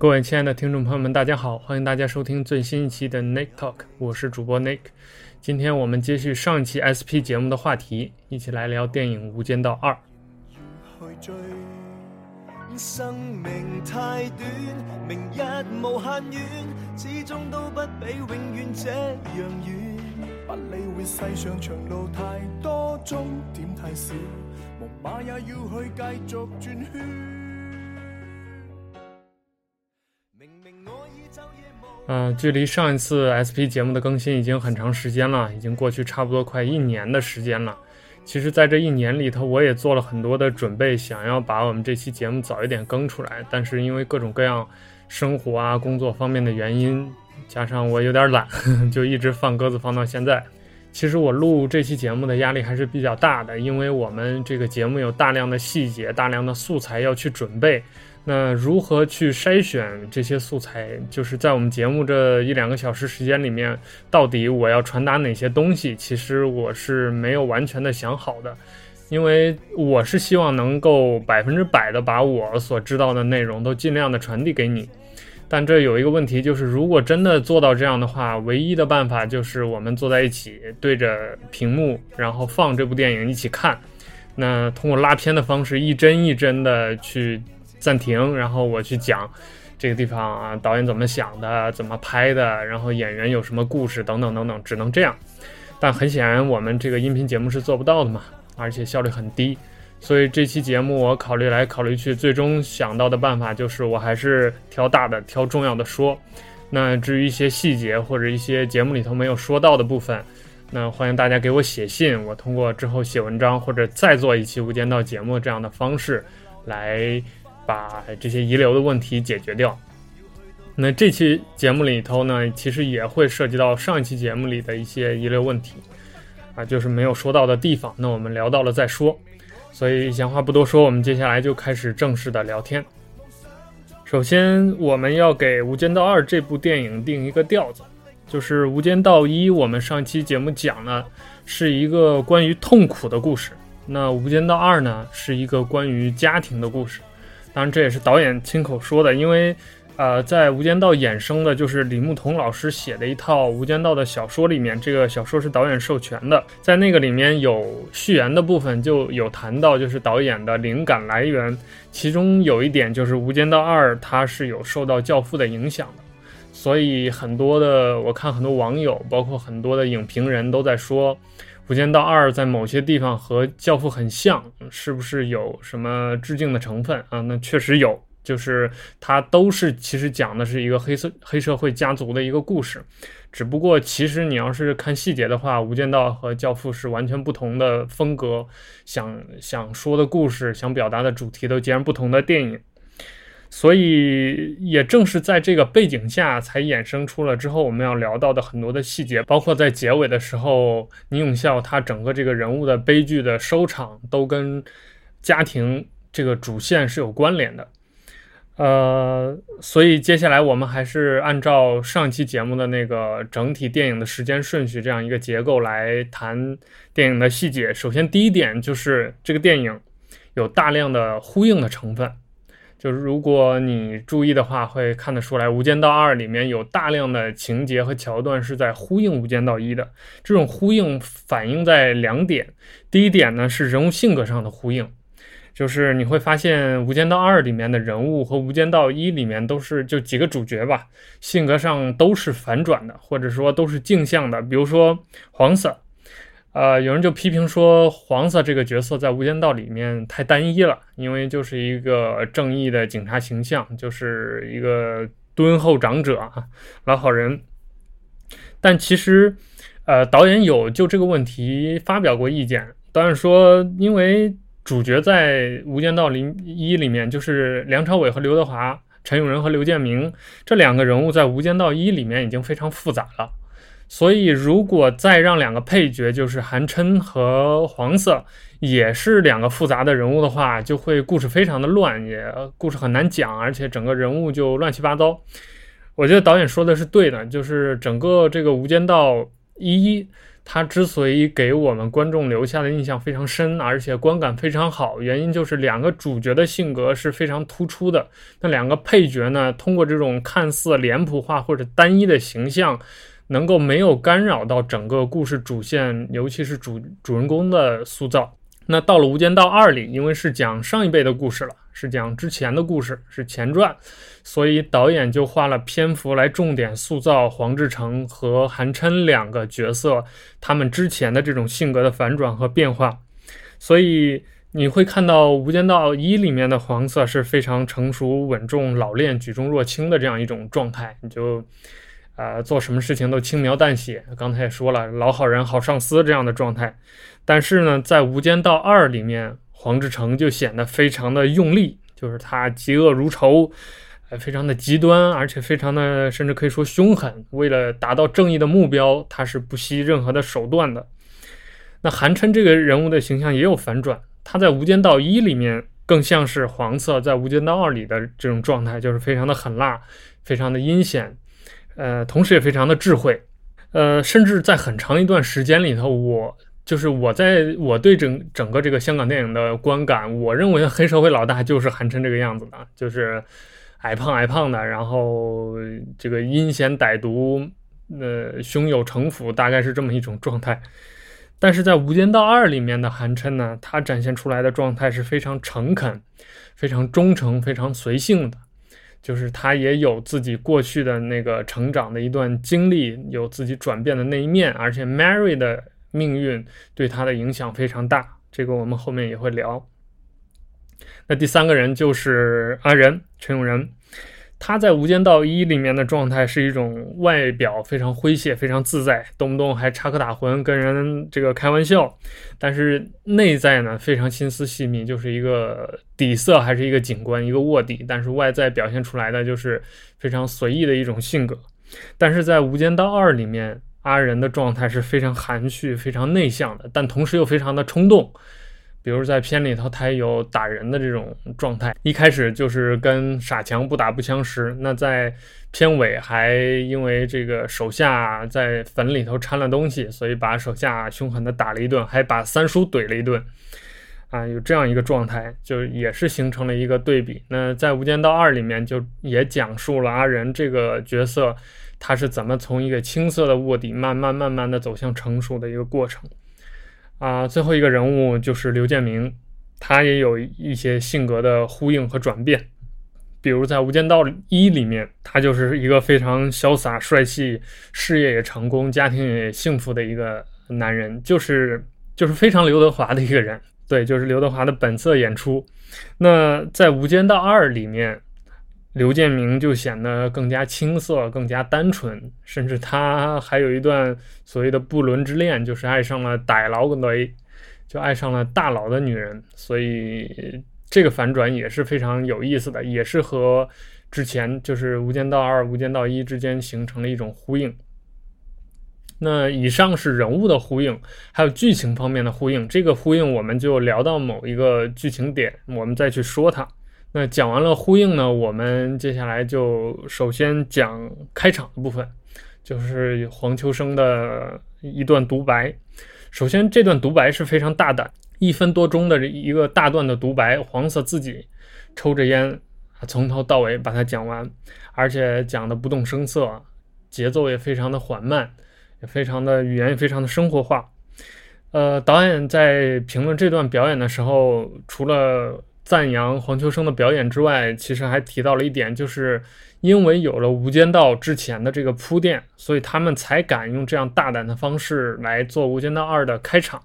各位亲爱的听众朋友们，大家好，欢迎大家收听最新一期的 Nick Talk，我是主播 Nick。今天我们接续上一期 SP 节目的话题，一起来聊电影《无间道二》。生命太短，明日无限远，始终都不比永远这样远。不理会世上长路太多，终点太少，木马也要去继续转圈。嗯，距离上一次 SP 节目的更新已经很长时间了，已经过去差不多快一年的时间了。其实，在这一年里头，我也做了很多的准备，想要把我们这期节目早一点更出来。但是因为各种各样生活啊、工作方面的原因，加上我有点懒，就一直放鸽子放到现在。其实我录这期节目的压力还是比较大的，因为我们这个节目有大量的细节、大量的素材要去准备。那如何去筛选这些素材？就是在我们节目这一两个小时时间里面，到底我要传达哪些东西？其实我是没有完全的想好的，因为我是希望能够百分之百的把我所知道的内容都尽量的传递给你。但这有一个问题，就是如果真的做到这样的话，唯一的办法就是我们坐在一起，对着屏幕，然后放这部电影一起看。那通过拉片的方式，一帧一帧的去。暂停，然后我去讲这个地方啊，导演怎么想的，怎么拍的，然后演员有什么故事等等等等，只能这样。但很显然，我们这个音频节目是做不到的嘛，而且效率很低。所以这期节目我考虑来考虑去，最终想到的办法就是，我还是挑大的、挑重要的说。那至于一些细节或者一些节目里头没有说到的部分，那欢迎大家给我写信，我通过之后写文章或者再做一期无间道节目这样的方式来。把这些遗留的问题解决掉。那这期节目里头呢，其实也会涉及到上一期节目里的一些遗留问题，啊，就是没有说到的地方。那我们聊到了再说。所以闲话不多说，我们接下来就开始正式的聊天。首先，我们要给《无间道二》这部电影定一个调子，就是《无间道一》，我们上期节目讲了是一个关于痛苦的故事，那《无间道二》呢，是一个关于家庭的故事。当然，这也是导演亲口说的，因为，呃，在《无间道》衍生的，就是李牧桐老师写的一套《无间道》的小说里面，这个小说是导演授权的，在那个里面有序言的部分就有谈到，就是导演的灵感来源，其中有一点就是《无间道二》它是有受到《教父》的影响的，所以很多的我看很多网友，包括很多的影评人都在说。《无间道二》在某些地方和《教父》很像，是不是有什么致敬的成分啊？那确实有，就是它都是其实讲的是一个黑色黑社会家族的一个故事，只不过其实你要是看细节的话，《无间道》和《教父》是完全不同的风格，想想说的故事、想表达的主题都截然不同的电影。所以，也正是在这个背景下，才衍生出了之后我们要聊到的很多的细节，包括在结尾的时候，倪永孝他整个这个人物的悲剧的收场，都跟家庭这个主线是有关联的。呃，所以接下来我们还是按照上期节目的那个整体电影的时间顺序这样一个结构来谈电影的细节。首先，第一点就是这个电影有大量的呼应的成分。就是如果你注意的话，会看得出来，《无间道二》里面有大量的情节和桥段是在呼应《无间道一》的。这种呼应反映在两点，第一点呢是人物性格上的呼应，就是你会发现，《无间道二》里面的人物和《无间道一》里面都是就几个主角吧，性格上都是反转的，或者说都是镜像的。比如说黄 sir。呃，有人就批评说，黄色这个角色在《无间道》里面太单一了，因为就是一个正义的警察形象，就是一个敦厚长者啊，老好人。但其实，呃，导演有就这个问题发表过意见。导演说，因为主角在《无间道》零一里面就是梁朝伟和刘德华、陈永仁和刘建明这两个人物，在《无间道一》里面已经非常复杂了。所以，如果再让两个配角，就是韩琛和黄色，也是两个复杂的人物的话，就会故事非常的乱，也故事很难讲，而且整个人物就乱七八糟。我觉得导演说的是对的，就是整个这个《无间道一》，它之所以给我们观众留下的印象非常深，而且观感非常好，原因就是两个主角的性格是非常突出的。那两个配角呢，通过这种看似脸谱化或者单一的形象，能够没有干扰到整个故事主线，尤其是主主人公的塑造。那到了《无间道二》里，因为是讲上一辈的故事了，是讲之前的故事，是前传，所以导演就花了篇幅来重点塑造黄志诚和韩琛两个角色，他们之前的这种性格的反转和变化。所以你会看到《无间道一》里面的黄色是非常成熟、稳重、老练、举重若轻的这样一种状态，你就。呃，做什么事情都轻描淡写。刚才也说了，老好人、好上司这样的状态。但是呢，在《无间道二》里面，黄志诚就显得非常的用力，就是他嫉恶如仇，呃，非常的极端，而且非常的，甚至可以说凶狠。为了达到正义的目标，他是不惜任何的手段的。那韩琛这个人物的形象也有反转，他在《无间道一》里面更像是黄色在《无间道二》里的这种状态，就是非常的狠辣，非常的阴险。呃，同时也非常的智慧，呃，甚至在很长一段时间里头，我就是我在我对整整个这个香港电影的观感，我认为黑社会老大就是韩琛这个样子的，就是矮胖矮胖的，然后这个阴险歹毒，呃，胸有城府，大概是这么一种状态。但是在《无间道二》里面的韩琛呢，他展现出来的状态是非常诚恳、非常忠诚、非常随性的。就是他也有自己过去的那个成长的一段经历，有自己转变的那一面，而且 Mary 的命运对他的影响非常大，这个我们后面也会聊。那第三个人就是阿仁，陈永仁。他在《无间道一》里面的状态是一种外表非常诙谐、非常自在，动不动还插科打诨，跟人这个开玩笑。但是内在呢，非常心思细密，就是一个底色还是一个警官，一个卧底。但是外在表现出来的就是非常随意的一种性格。但是在《无间道二》里面，阿仁的状态是非常含蓄、非常内向的，但同时又非常的冲动。比如在片里头，他有打人的这种状态，一开始就是跟傻强不打不相识。那在片尾还因为这个手下在坟里头掺了东西，所以把手下凶狠的打了一顿，还把三叔怼了一顿。啊，有这样一个状态，就也是形成了一个对比。那在《无间道二》里面，就也讲述了阿仁这个角色，他是怎么从一个青涩的卧底，慢慢慢慢的走向成熟的一个过程。啊，最后一个人物就是刘建明，他也有一些性格的呼应和转变。比如在《无间道一》里面，他就是一个非常潇洒帅气、事业也成功、家庭也幸福的一个男人，就是就是非常刘德华的一个人。对，就是刘德华的本色演出。那在《无间道二》里面。刘建明就显得更加青涩、更加单纯，甚至他还有一段所谓的不伦之恋，就是爱上了歹佬雷，就爱上了大佬的女人。所以这个反转也是非常有意思的，也是和之前就是《无间道二》《无间道一》之间形成了一种呼应。那以上是人物的呼应，还有剧情方面的呼应。这个呼应我们就聊到某一个剧情点，我们再去说它。那讲完了呼应呢，我们接下来就首先讲开场的部分，就是黄秋生的一段独白。首先，这段独白是非常大胆，一分多钟的一个大段的独白，黄色自己抽着烟，从头到尾把它讲完，而且讲的不动声色，节奏也非常的缓慢，也非常的语言也非常的生活化。呃，导演在评论这段表演的时候，除了赞扬黄秋生的表演之外，其实还提到了一点，就是因为有了《无间道》之前的这个铺垫，所以他们才敢用这样大胆的方式来做《无间道二》的开场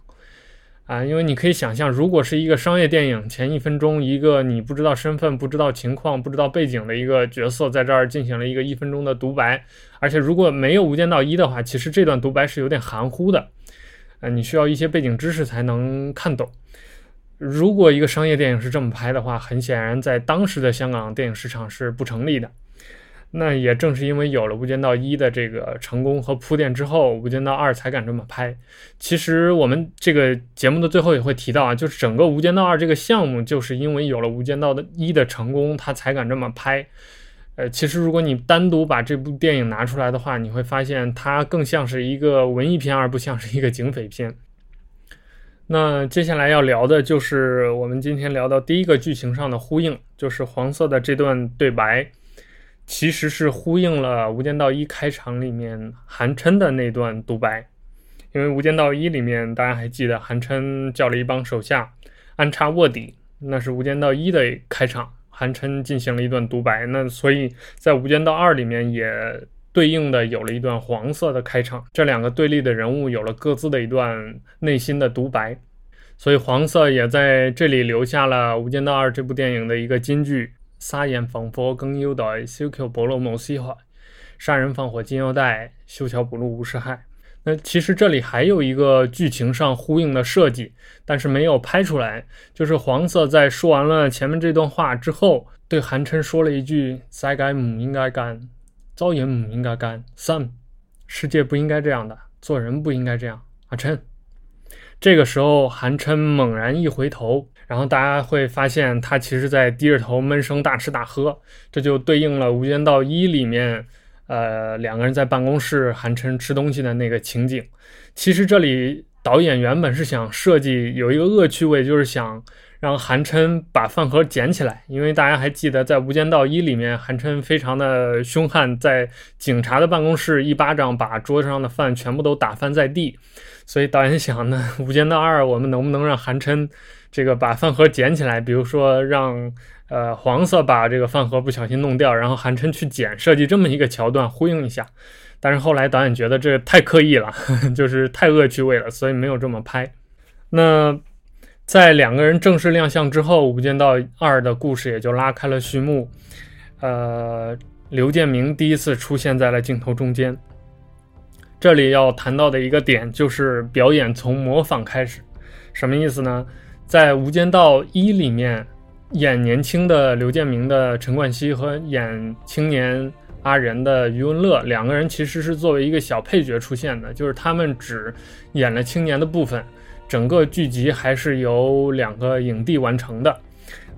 啊！因为你可以想象，如果是一个商业电影，前一分钟一个你不知道身份、不知道情况、不知道背景的一个角色在这儿进行了一个一分钟的独白，而且如果没有《无间道一》的话，其实这段独白是有点含糊的，呃，你需要一些背景知识才能看懂。如果一个商业电影是这么拍的话，很显然在当时的香港电影市场是不成立的。那也正是因为有了《无间道一》的这个成功和铺垫之后，《无间道二》才敢这么拍。其实我们这个节目的最后也会提到啊，就是整个《无间道二》这个项目，就是因为有了《无间道的一》的成功，他才敢这么拍。呃，其实如果你单独把这部电影拿出来的话，你会发现它更像是一个文艺片，而不像是一个警匪片。那接下来要聊的就是我们今天聊到第一个剧情上的呼应，就是黄色的这段对白，其实是呼应了《无间道一》开场里面韩琛的那段独白。因为《无间道一》里面大家还记得，韩琛叫了一帮手下安插卧底，那是《无间道一》的开场，韩琛进行了一段独白。那所以在《无间道二》里面也对应的有了一段黄色的开场，这两个对立的人物有了各自的一段内心的独白。所以黄色也在这里留下了《无间道二》这部电影的一个金句：“撒盐放佛更有待，修橋補路冇死害。杀人放火金腰带，修桥补路无事害。”那其实这里还有一个剧情上呼应的设计，但是没有拍出来。就是黄色在说完了前面这段话之后，对韩琛说了一句：“该母应该干，造也唔应该干。三，世界不应该这样的，做人不应该这样。”阿琛。这个时候，韩琛猛然一回头，然后大家会发现他其实在低着头闷声大吃大喝，这就对应了《无间道一》里面，呃，两个人在办公室，韩琛吃东西的那个情景。其实这里导演原本是想设计有一个恶趣味，就是想让韩琛把饭盒捡起来，因为大家还记得在《无间道一》里面，韩琛非常的凶悍，在警察的办公室一巴掌把桌子上的饭全部都打翻在地。所以导演想呢，《无间道二》我们能不能让韩琛这个把饭盒捡起来？比如说让呃黄色把这个饭盒不小心弄掉，然后韩琛去捡，设计这么一个桥段呼应一下。但是后来导演觉得这太刻意了，就是太恶趣味了，所以没有这么拍。那在两个人正式亮相之后，《无间道二》的故事也就拉开了序幕。呃，刘建明第一次出现在了镜头中间。这里要谈到的一个点就是表演从模仿开始，什么意思呢？在《无间道一》里面，演年轻的刘建明的陈冠希和演青年阿仁的余文乐两个人其实是作为一个小配角出现的，就是他们只演了青年的部分，整个剧集还是由两个影帝完成的。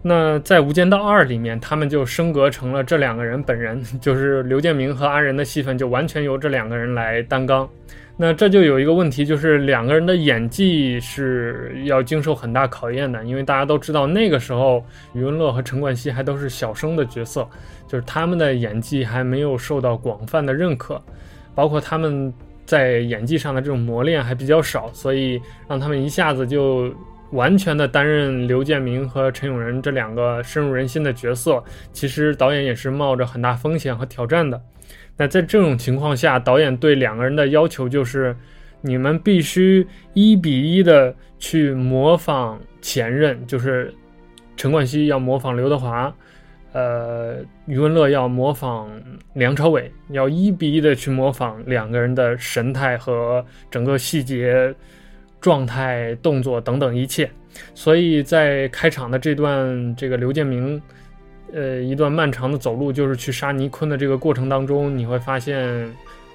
那在《无间道二》里面，他们就升格成了这两个人本人，就是刘建明和阿仁的戏份就完全由这两个人来担纲。那这就有一个问题，就是两个人的演技是要经受很大考验的，因为大家都知道那个时候余文乐和陈冠希还都是小生的角色，就是他们的演技还没有受到广泛的认可，包括他们在演技上的这种磨练还比较少，所以让他们一下子就。完全的担任刘建明和陈永仁这两个深入人心的角色，其实导演也是冒着很大风险和挑战的。那在这种情况下，导演对两个人的要求就是，你们必须一比一的去模仿前任，就是陈冠希要模仿刘德华，呃，余文乐要模仿梁朝伟，要一比一的去模仿两个人的神态和整个细节。状态、动作等等一切，所以在开场的这段这个刘建明，呃，一段漫长的走路，就是去杀倪坤的这个过程当中，你会发现，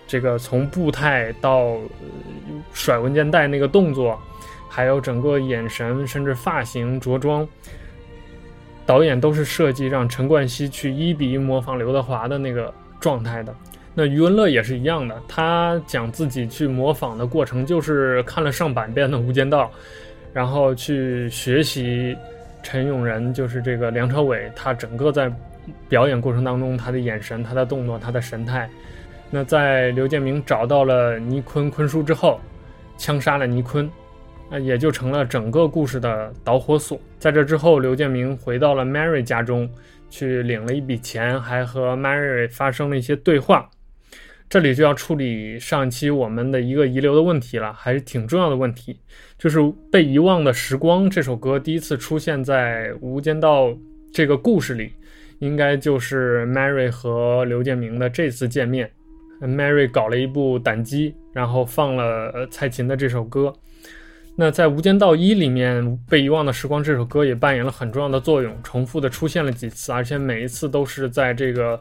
这个从步态到甩文件袋那个动作，还有整个眼神，甚至发型、着装，导演都是设计让陈冠希去一比一模仿刘德华的那个状态的。那余文乐也是一样的，他讲自己去模仿的过程，就是看了上百遍的《无间道》，然后去学习陈永仁，就是这个梁朝伟，他整个在表演过程当中，他的眼神、他的动作、他的神态。那在刘建明找到了倪坤坤叔之后，枪杀了倪坤，那也就成了整个故事的导火索。在这之后，刘建明回到了 Mary 家中，去领了一笔钱，还和 Mary 发生了一些对话。这里就要处理上期我们的一个遗留的问题了，还是挺重要的问题，就是《被遗忘的时光》这首歌第一次出现在《无间道》这个故事里，应该就是 Mary 和刘建明的这次见面。Mary 搞了一部胆机，然后放了蔡琴的这首歌。那在《无间道一》里面，《被遗忘的时光》这首歌也扮演了很重要的作用，重复的出现了几次，而且每一次都是在这个。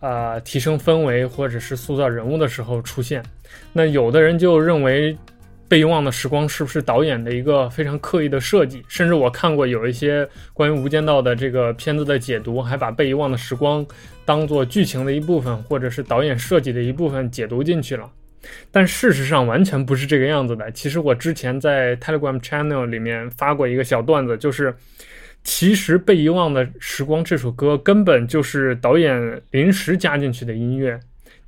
啊，提升氛围或者是塑造人物的时候出现，那有的人就认为，《被遗忘的时光是不是导演的一个非常刻意的设计？甚至我看过有一些关于《无间道》的这个片子的解读，还把被遗忘的时光当做剧情的一部分，或者是导演设计的一部分解读进去了。但事实上完全不是这个样子的。其实我之前在 Telegram Channel 里面发过一个小段子，就是其实《被遗忘的时光》这首歌根本就是导演临时加进去的音乐，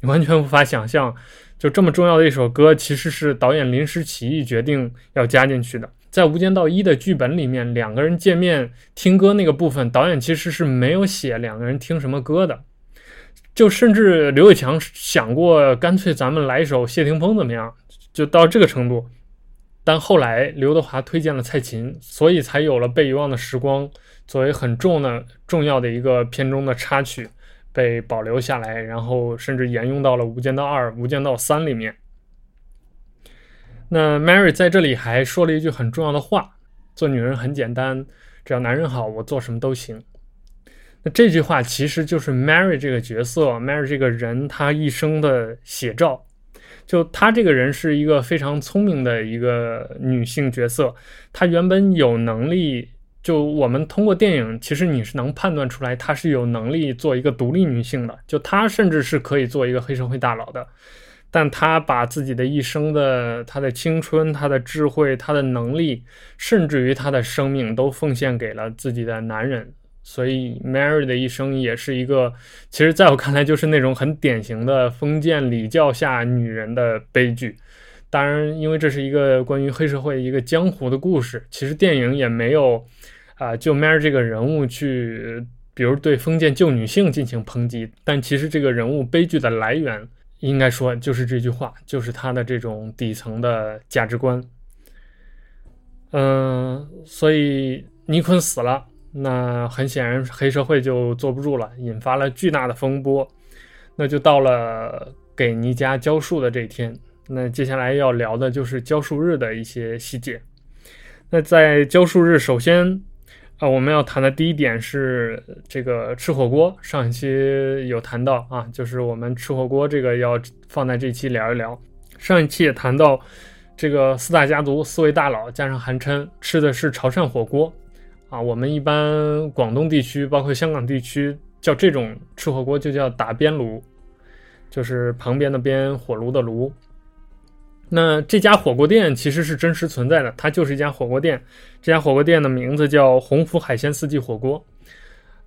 你完全无法想象。就这么重要的一首歌，其实是导演临时起意决定要加进去的。在《无间道一》的剧本里面，两个人见面听歌那个部分，导演其实是没有写两个人听什么歌的。就甚至刘伟强想过，干脆咱们来一首谢霆锋怎么样？就到这个程度。但后来刘德华推荐了蔡琴，所以才有了《被遗忘的时光》作为很重的重要的一个片中的插曲。被保留下来，然后甚至沿用到了《无间道二》《无间道三》里面。那 Mary 在这里还说了一句很重要的话：“做女人很简单，只要男人好，我做什么都行。”那这句话其实就是 Mary 这个角色，Mary 这个人她一生的写照。就她这个人是一个非常聪明的一个女性角色，她原本有能力。就我们通过电影，其实你是能判断出来，她是有能力做一个独立女性的。就她甚至是可以做一个黑社会大佬的，但她把自己的一生的、她的青春、她的智慧、她的能力，甚至于她的生命，都奉献给了自己的男人。所以，Mary 的一生也是一个，其实在我看来，就是那种很典型的封建礼教下女人的悲剧。当然，因为这是一个关于黑社会一个江湖的故事，其实电影也没有。啊，就 Mary 这个人物去，比如对封建旧女性进行抨击，但其实这个人物悲剧的来源，应该说就是这句话，就是他的这种底层的价值观。嗯，所以尼坤死了，那很显然黑社会就坐不住了，引发了巨大的风波。那就到了给尼加交树的这一天，那接下来要聊的就是交树日的一些细节。那在交树日，首先。啊，我们要谈的第一点是这个吃火锅。上一期有谈到啊，就是我们吃火锅这个要放在这期聊一聊。上一期也谈到这个四大家族四位大佬加上韩琛吃的是潮汕火锅啊。我们一般广东地区包括香港地区叫这种吃火锅就叫打边炉，就是旁边的边火炉的炉。那这家火锅店其实是真实存在的，它就是一家火锅店。这家火锅店的名字叫鸿福海鲜四季火锅。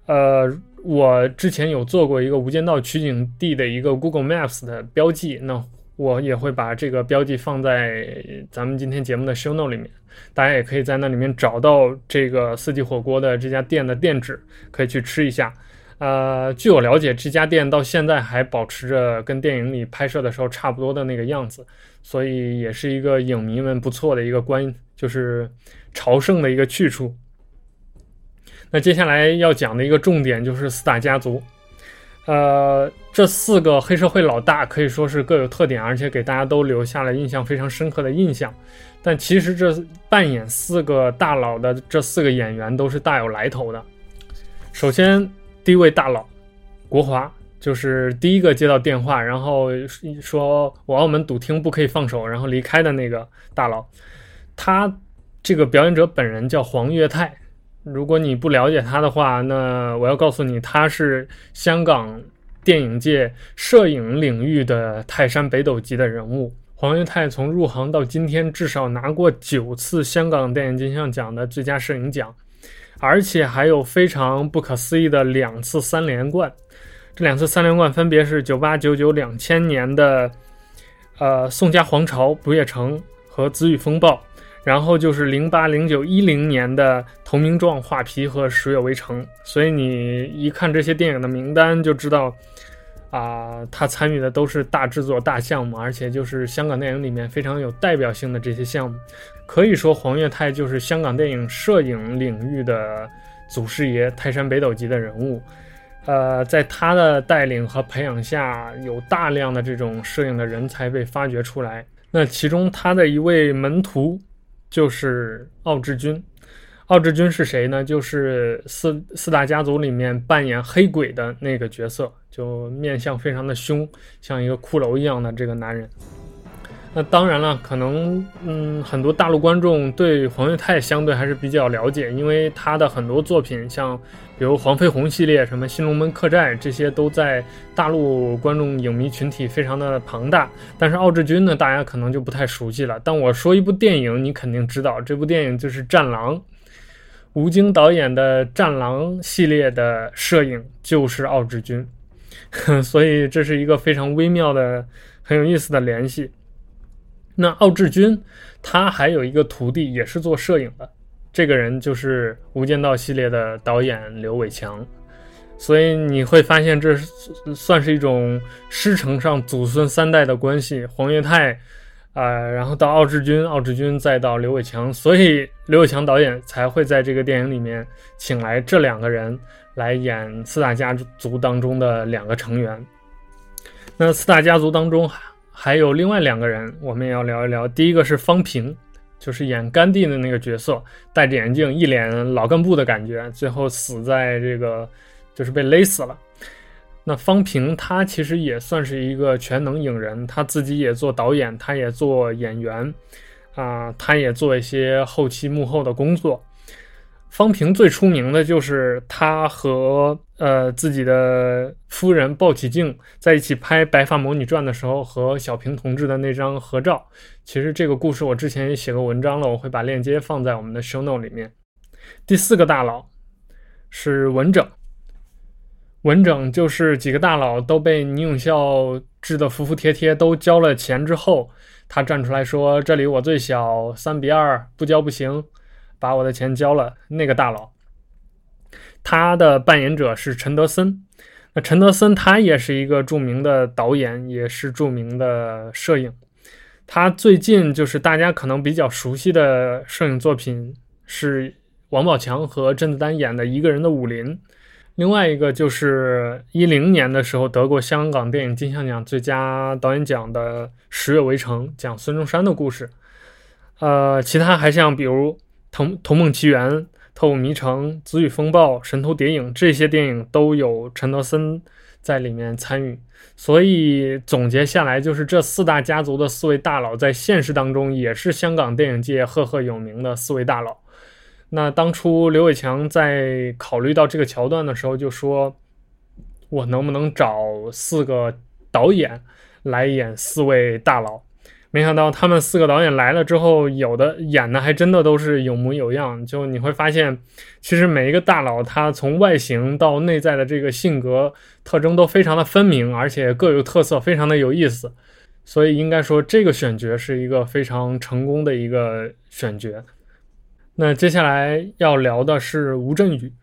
呃，我之前有做过一个《无间道》取景地的一个 Google Maps 的标记，那我也会把这个标记放在咱们今天节目的 Show Note 里面，大家也可以在那里面找到这个四季火锅的这家店的店址，可以去吃一下。呃，据我了解，这家店到现在还保持着跟电影里拍摄的时候差不多的那个样子。所以也是一个影迷们不错的一个观，就是朝圣的一个去处。那接下来要讲的一个重点就是四大家族，呃，这四个黑社会老大可以说是各有特点，而且给大家都留下了印象非常深刻的印象。但其实这扮演四个大佬的这四个演员都是大有来头的。首先，第一位大佬，国华。就是第一个接到电话，然后说我澳门赌厅不可以放手，然后离开的那个大佬，他这个表演者本人叫黄岳泰。如果你不了解他的话，那我要告诉你，他是香港电影界摄影领域的泰山北斗级的人物。黄岳泰从入行到今天，至少拿过九次香港电影金像奖的最佳摄影奖，而且还有非常不可思议的两次三连冠。这两次三连冠分别是九八、九九、两千年的，呃，宋家皇朝、不夜城和紫雨风暴，然后就是零八、零九、一零年的投名状、画皮和十月围城。所以你一看这些电影的名单，就知道，啊，他参与的都是大制作、大项目，而且就是香港电影里面非常有代表性的这些项目。可以说，黄岳泰就是香港电影摄影领域的祖师爷，泰山北斗级的人物。呃，在他的带领和培养下，有大量的这种摄影的人才被发掘出来。那其中他的一位门徒就是奥志军。奥志军是谁呢？就是四四大家族里面扮演黑鬼的那个角色，就面相非常的凶，像一个骷髅一样的这个男人。那当然了，可能嗯，很多大陆观众对黄岳泰相对还是比较了解，因为他的很多作品，像比如黄飞鸿系列、什么《新龙门客栈》这些，都在大陆观众影迷群体非常的庞大。但是奥志军呢，大家可能就不太熟悉了。但我说一部电影，你肯定知道，这部电影就是《战狼》，吴京导演的《战狼》系列的摄影就是奥志军，所以这是一个非常微妙的、很有意思的联系。那奥志军，他还有一个徒弟，也是做摄影的，这个人就是《无间道》系列的导演刘伟强，所以你会发现，这算是一种师承上祖孙三代的关系。黄岳泰，啊，然后到奥志军，奥志军再到刘伟强，所以刘伟强导演才会在这个电影里面请来这两个人来演四大家族当中的两个成员。那四大家族当中。还有另外两个人，我们也要聊一聊。第一个是方平，就是演甘地的那个角色，戴着眼镜，一脸老干部的感觉，最后死在这个就是被勒死了。那方平他其实也算是一个全能影人，他自己也做导演，他也做演员，啊，他也做一些后期幕后的工作。方平最出名的就是他和呃自己的夫人鲍起静在一起拍《白发魔女传》的时候和小平同志的那张合照。其实这个故事我之前也写过文章了，我会把链接放在我们的 show note 里面。第四个大佬是文整，文整就是几个大佬都被倪永孝治得服服帖帖，都交了钱之后，他站出来说：“这里我最小，三比二，不交不行。”把我的钱交了，那个大佬，他的扮演者是陈德森。那陈德森他也是一个著名的导演，也是著名的摄影。他最近就是大家可能比较熟悉的摄影作品是王宝强和甄子丹演的《一个人的武林》，另外一个就是一零年的时候得过香港电影金像奖最佳导演奖的《十月围城》，讲孙中山的故事。呃，其他还像比如。《童童梦奇缘》《特务迷城》《紫雨风暴》《神偷谍影》这些电影都有陈德森在里面参与，所以总结下来就是这四大家族的四位大佬在现实当中也是香港电影界赫赫有名的四位大佬。那当初刘伟强在考虑到这个桥段的时候，就说：“我能不能找四个导演来演四位大佬？”没想到他们四个导演来了之后，有的演的还真的都是有模有样。就你会发现，其实每一个大佬他从外形到内在的这个性格特征都非常的分明，而且各有特色，非常的有意思。所以应该说，这个选角是一个非常成功的一个选角。那接下来要聊的是吴镇宇。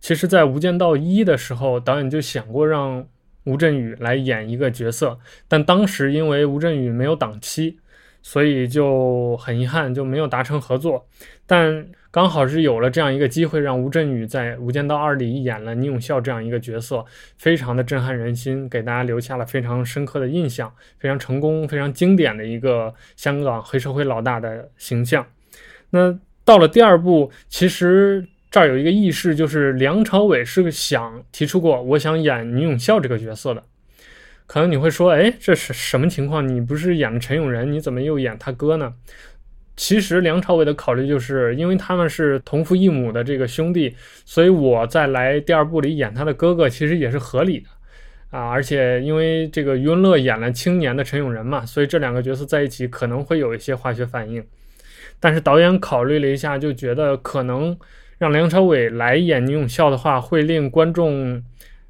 其实，在《无间道一》的时候，导演就想过让。吴镇宇来演一个角色，但当时因为吴镇宇没有档期，所以就很遗憾就没有达成合作。但刚好是有了这样一个机会，让吴镇宇在《无间道二》里演了倪永孝这样一个角色，非常的震撼人心，给大家留下了非常深刻的印象，非常成功、非常经典的一个香港黑社会老大的形象。那到了第二部，其实。这儿有一个轶事，就是梁朝伟是想提出过，我想演倪永孝这个角色的。可能你会说，哎，这是什么情况？你不是演的陈永仁，你怎么又演他哥呢？其实梁朝伟的考虑就是，因为他们是同父异母的这个兄弟，所以我在来第二部里演他的哥哥，其实也是合理的啊。而且因为这个余文乐演了青年的陈永仁嘛，所以这两个角色在一起可能会有一些化学反应。但是导演考虑了一下，就觉得可能。让梁朝伟来演倪永孝的话，会令观众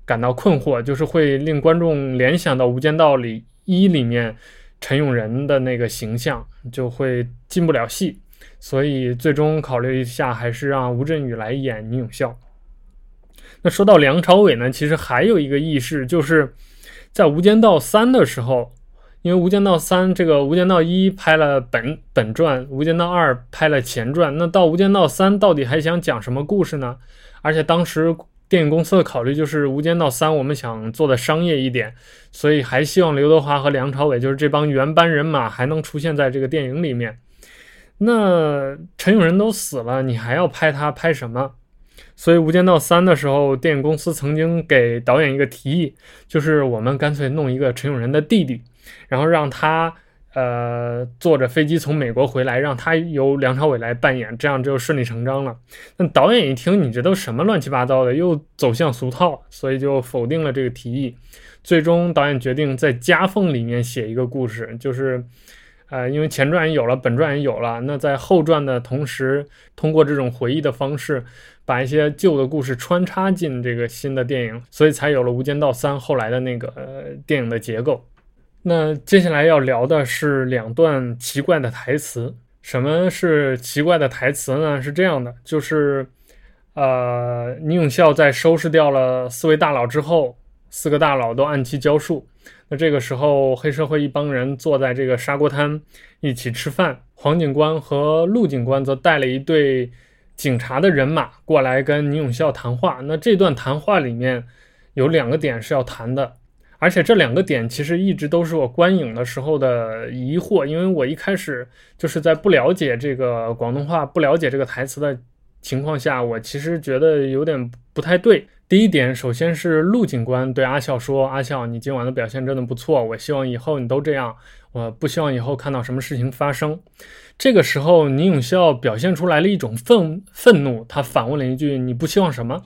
感到困惑，就是会令观众联想到《无间道》里一里面陈永仁的那个形象，就会进不了戏。所以最终考虑一下，还是让吴镇宇来演倪永孝。那说到梁朝伟呢，其实还有一个轶事，就是在《无间道三》的时候。因为《无间道三》这个《无间道一》拍了本本传，《无间道二》拍了前传，那到《无间道三》到底还想讲什么故事呢？而且当时电影公司的考虑就是《无间道三》我们想做的商业一点，所以还希望刘德华和梁朝伟就是这帮原班人马还能出现在这个电影里面。那陈永仁都死了，你还要拍他拍什么？所以《无间道三》的时候，电影公司曾经给导演一个提议，就是我们干脆弄一个陈永仁的弟弟。然后让他呃，坐着飞机从美国回来，让他由梁朝伟来扮演，这样就顺理成章了。那导演一听，你这都什么乱七八糟的，又走向俗套，所以就否定了这个提议。最终，导演决定在夹缝里面写一个故事，就是，呃，因为前传也有了，本传也有了，那在后传的同时，通过这种回忆的方式，把一些旧的故事穿插进这个新的电影，所以才有了《无间道三》后来的那个呃电影的结构。那接下来要聊的是两段奇怪的台词。什么是奇怪的台词呢？是这样的，就是，呃，倪永孝在收拾掉了四位大佬之后。四个大佬都按期交数，那这个时候黑社会一帮人坐在这个砂锅摊一起吃饭，黄警官和陆警官则带了一队警察的人马过来跟倪永孝谈话。那这段谈话里面有两个点是要谈的，而且这两个点其实一直都是我观影的时候的疑惑，因为我一开始就是在不了解这个广东话、不了解这个台词的情况下，我其实觉得有点不太对。第一点，首先是陆警官对阿笑说：“阿笑，你今晚的表现真的不错，我希望以后你都这样，我不希望以后看到什么事情发生。”这个时候，宁永孝表现出来了一种愤愤怒，他反问了一句：“你不希望什么？”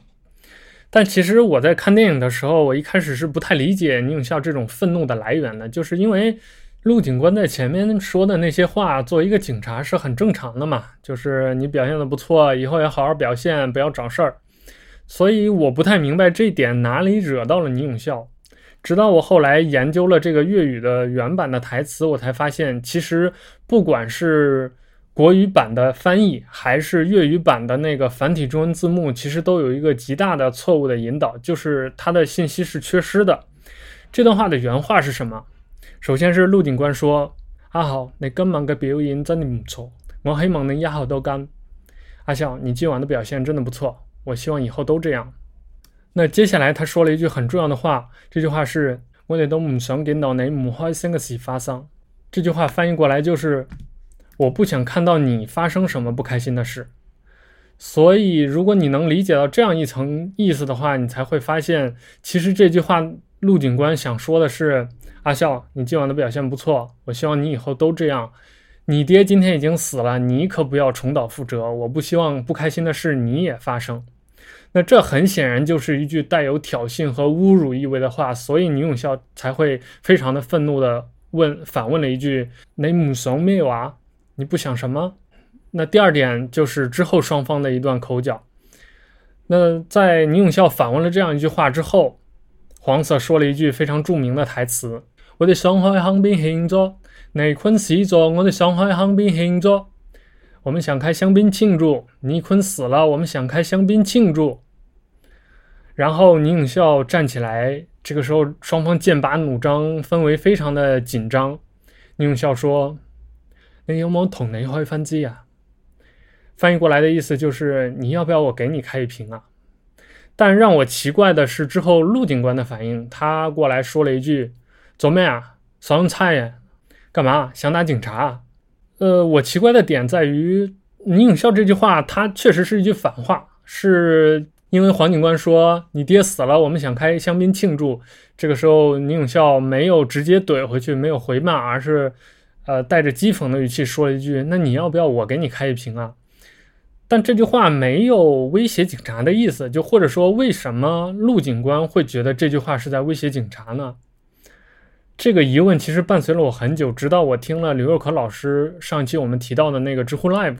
但其实我在看电影的时候，我一开始是不太理解倪永孝这种愤怒的来源的，就是因为陆警官在前面说的那些话，作为一个警察是很正常的嘛，就是你表现的不错，以后要好好表现，不要找事儿。所以我不太明白这点哪里惹到了倪永孝。直到我后来研究了这个粤语的原版的台词，我才发现，其实不管是国语版的翻译，还是粤语版的那个繁体中文字幕，其实都有一个极大的错误的引导，就是它的信息是缺失的。这段话的原话是什么？首先是陆警官说：“阿豪，你今晚的表演真的不错，我希望能以后都跟。”阿笑，你今晚的表现真的不错。我希望以后都这样。那接下来他说了一句很重要的话，这句话是“我哋都唔想见到你唔开心嘅事发生”。这句话翻译过来就是“我不想看到你发生什么不开心的事”。所以，如果你能理解到这样一层意思的话，你才会发现，其实这句话陆警官想说的是：“阿笑，你今晚的表现不错，我希望你以后都这样。”你爹今天已经死了，你可不要重蹈覆辙。我不希望不开心的事你也发生。那这很显然就是一句带有挑衅和侮辱意味的话，所以倪永孝才会非常的愤怒的问，反问了一句：“你母怂没有啊？你不想什么？”那第二点就是之后双方的一段口角。那在倪永孝反问了这样一句话之后，黄 Sir 说了一句非常著名的台词：“我哋上海巷边庆祝。”倪坤死咗，我哋上海巷边庆祝。我们想开香槟庆祝。倪坤死了，我们想开香槟庆祝。然后倪永孝站起来，这个时候双方剑拔弩张，氛围非常的紧张。倪永孝说：“你有冇同你开分支啊？”翻译过来的意思就是你要不要我给你开一瓶啊？但让我奇怪的是之后陆警官的反应，他过来说了一句：“做咩啊？烧菜呀？”干嘛想打警察？呃，我奇怪的点在于倪永孝这句话，他确实是一句反话，是因为黄警官说你爹死了，我们想开香槟庆祝。这个时候，倪永孝没有直接怼回去，没有回骂，而是呃带着讥讽的语气说了一句：“那你要不要我给你开一瓶啊？”但这句话没有威胁警察的意思，就或者说，为什么陆警官会觉得这句话是在威胁警察呢？这个疑问其实伴随了我很久，直到我听了刘若可老师上期我们提到的那个知乎 Live，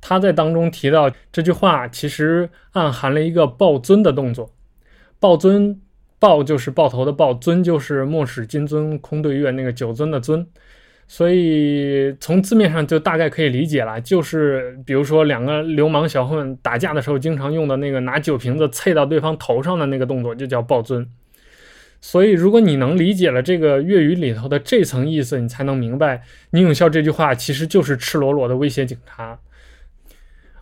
他在当中提到这句话，其实暗含了一个抱尊的动作。抱尊，抱就是抱头的抱，尊就是莫使金樽空对月那个酒樽的樽。所以从字面上就大概可以理解了，就是比如说两个流氓小混打架的时候经常用的那个拿酒瓶子啐到对方头上的那个动作，就叫抱尊。所以，如果你能理解了这个粤语里头的这层意思，你才能明白倪永孝这句话其实就是赤裸裸的威胁警察。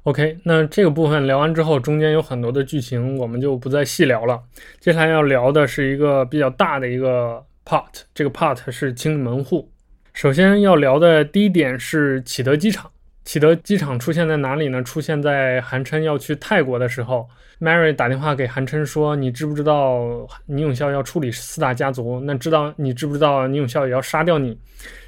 OK，那这个部分聊完之后，中间有很多的剧情，我们就不再细聊了。接下来要聊的是一个比较大的一个 part，这个 part 是清理门户。首先要聊的第一点是启德机场。启德机场出现在哪里呢？出现在韩琛要去泰国的时候，Mary 打电话给韩琛说：“你知不知道倪永孝要处理四大家族？那知道你知不知道倪永孝也要杀掉你？”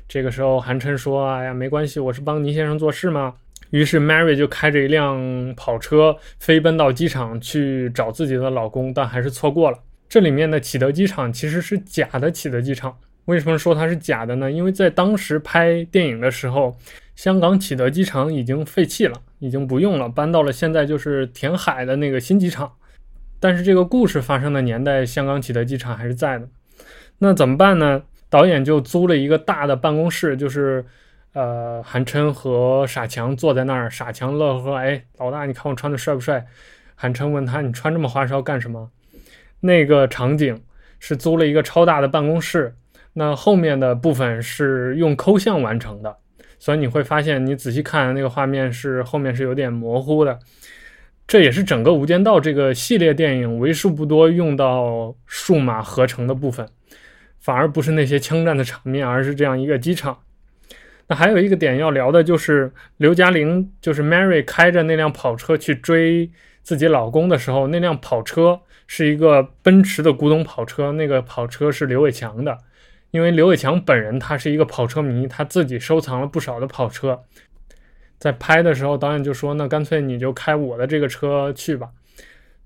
这个时候韩琛说：“哎呀，没关系，我是帮倪先生做事嘛。”于是 Mary 就开着一辆跑车飞奔到机场去找自己的老公，但还是错过了。这里面的启德机场其实是假的启德机场。为什么说它是假的呢？因为在当时拍电影的时候，香港启德机场已经废弃了，已经不用了，搬到了现在就是填海的那个新机场。但是这个故事发生的年代，香港启德机场还是在的。那怎么办呢？导演就租了一个大的办公室，就是，呃，韩琛和傻强坐在那儿。傻强乐呵，哎，老大，你看我穿的帅不帅？韩琛问他，你穿这么花哨干什么？那个场景是租了一个超大的办公室，那后面的部分是用抠像完成的，所以你会发现，你仔细看那个画面是后面是有点模糊的。这也是整个《无间道》这个系列电影为数不多用到数码合成的部分，反而不是那些枪战的场面，而是这样一个机场。那还有一个点要聊的就是刘嘉玲，就是 Mary 开着那辆跑车去追自己老公的时候，那辆跑车是一个奔驰的古董跑车，那个跑车是刘伟强的，因为刘伟强本人他是一个跑车迷，他自己收藏了不少的跑车。在拍的时候，导演就说：“那干脆你就开我的这个车去吧。”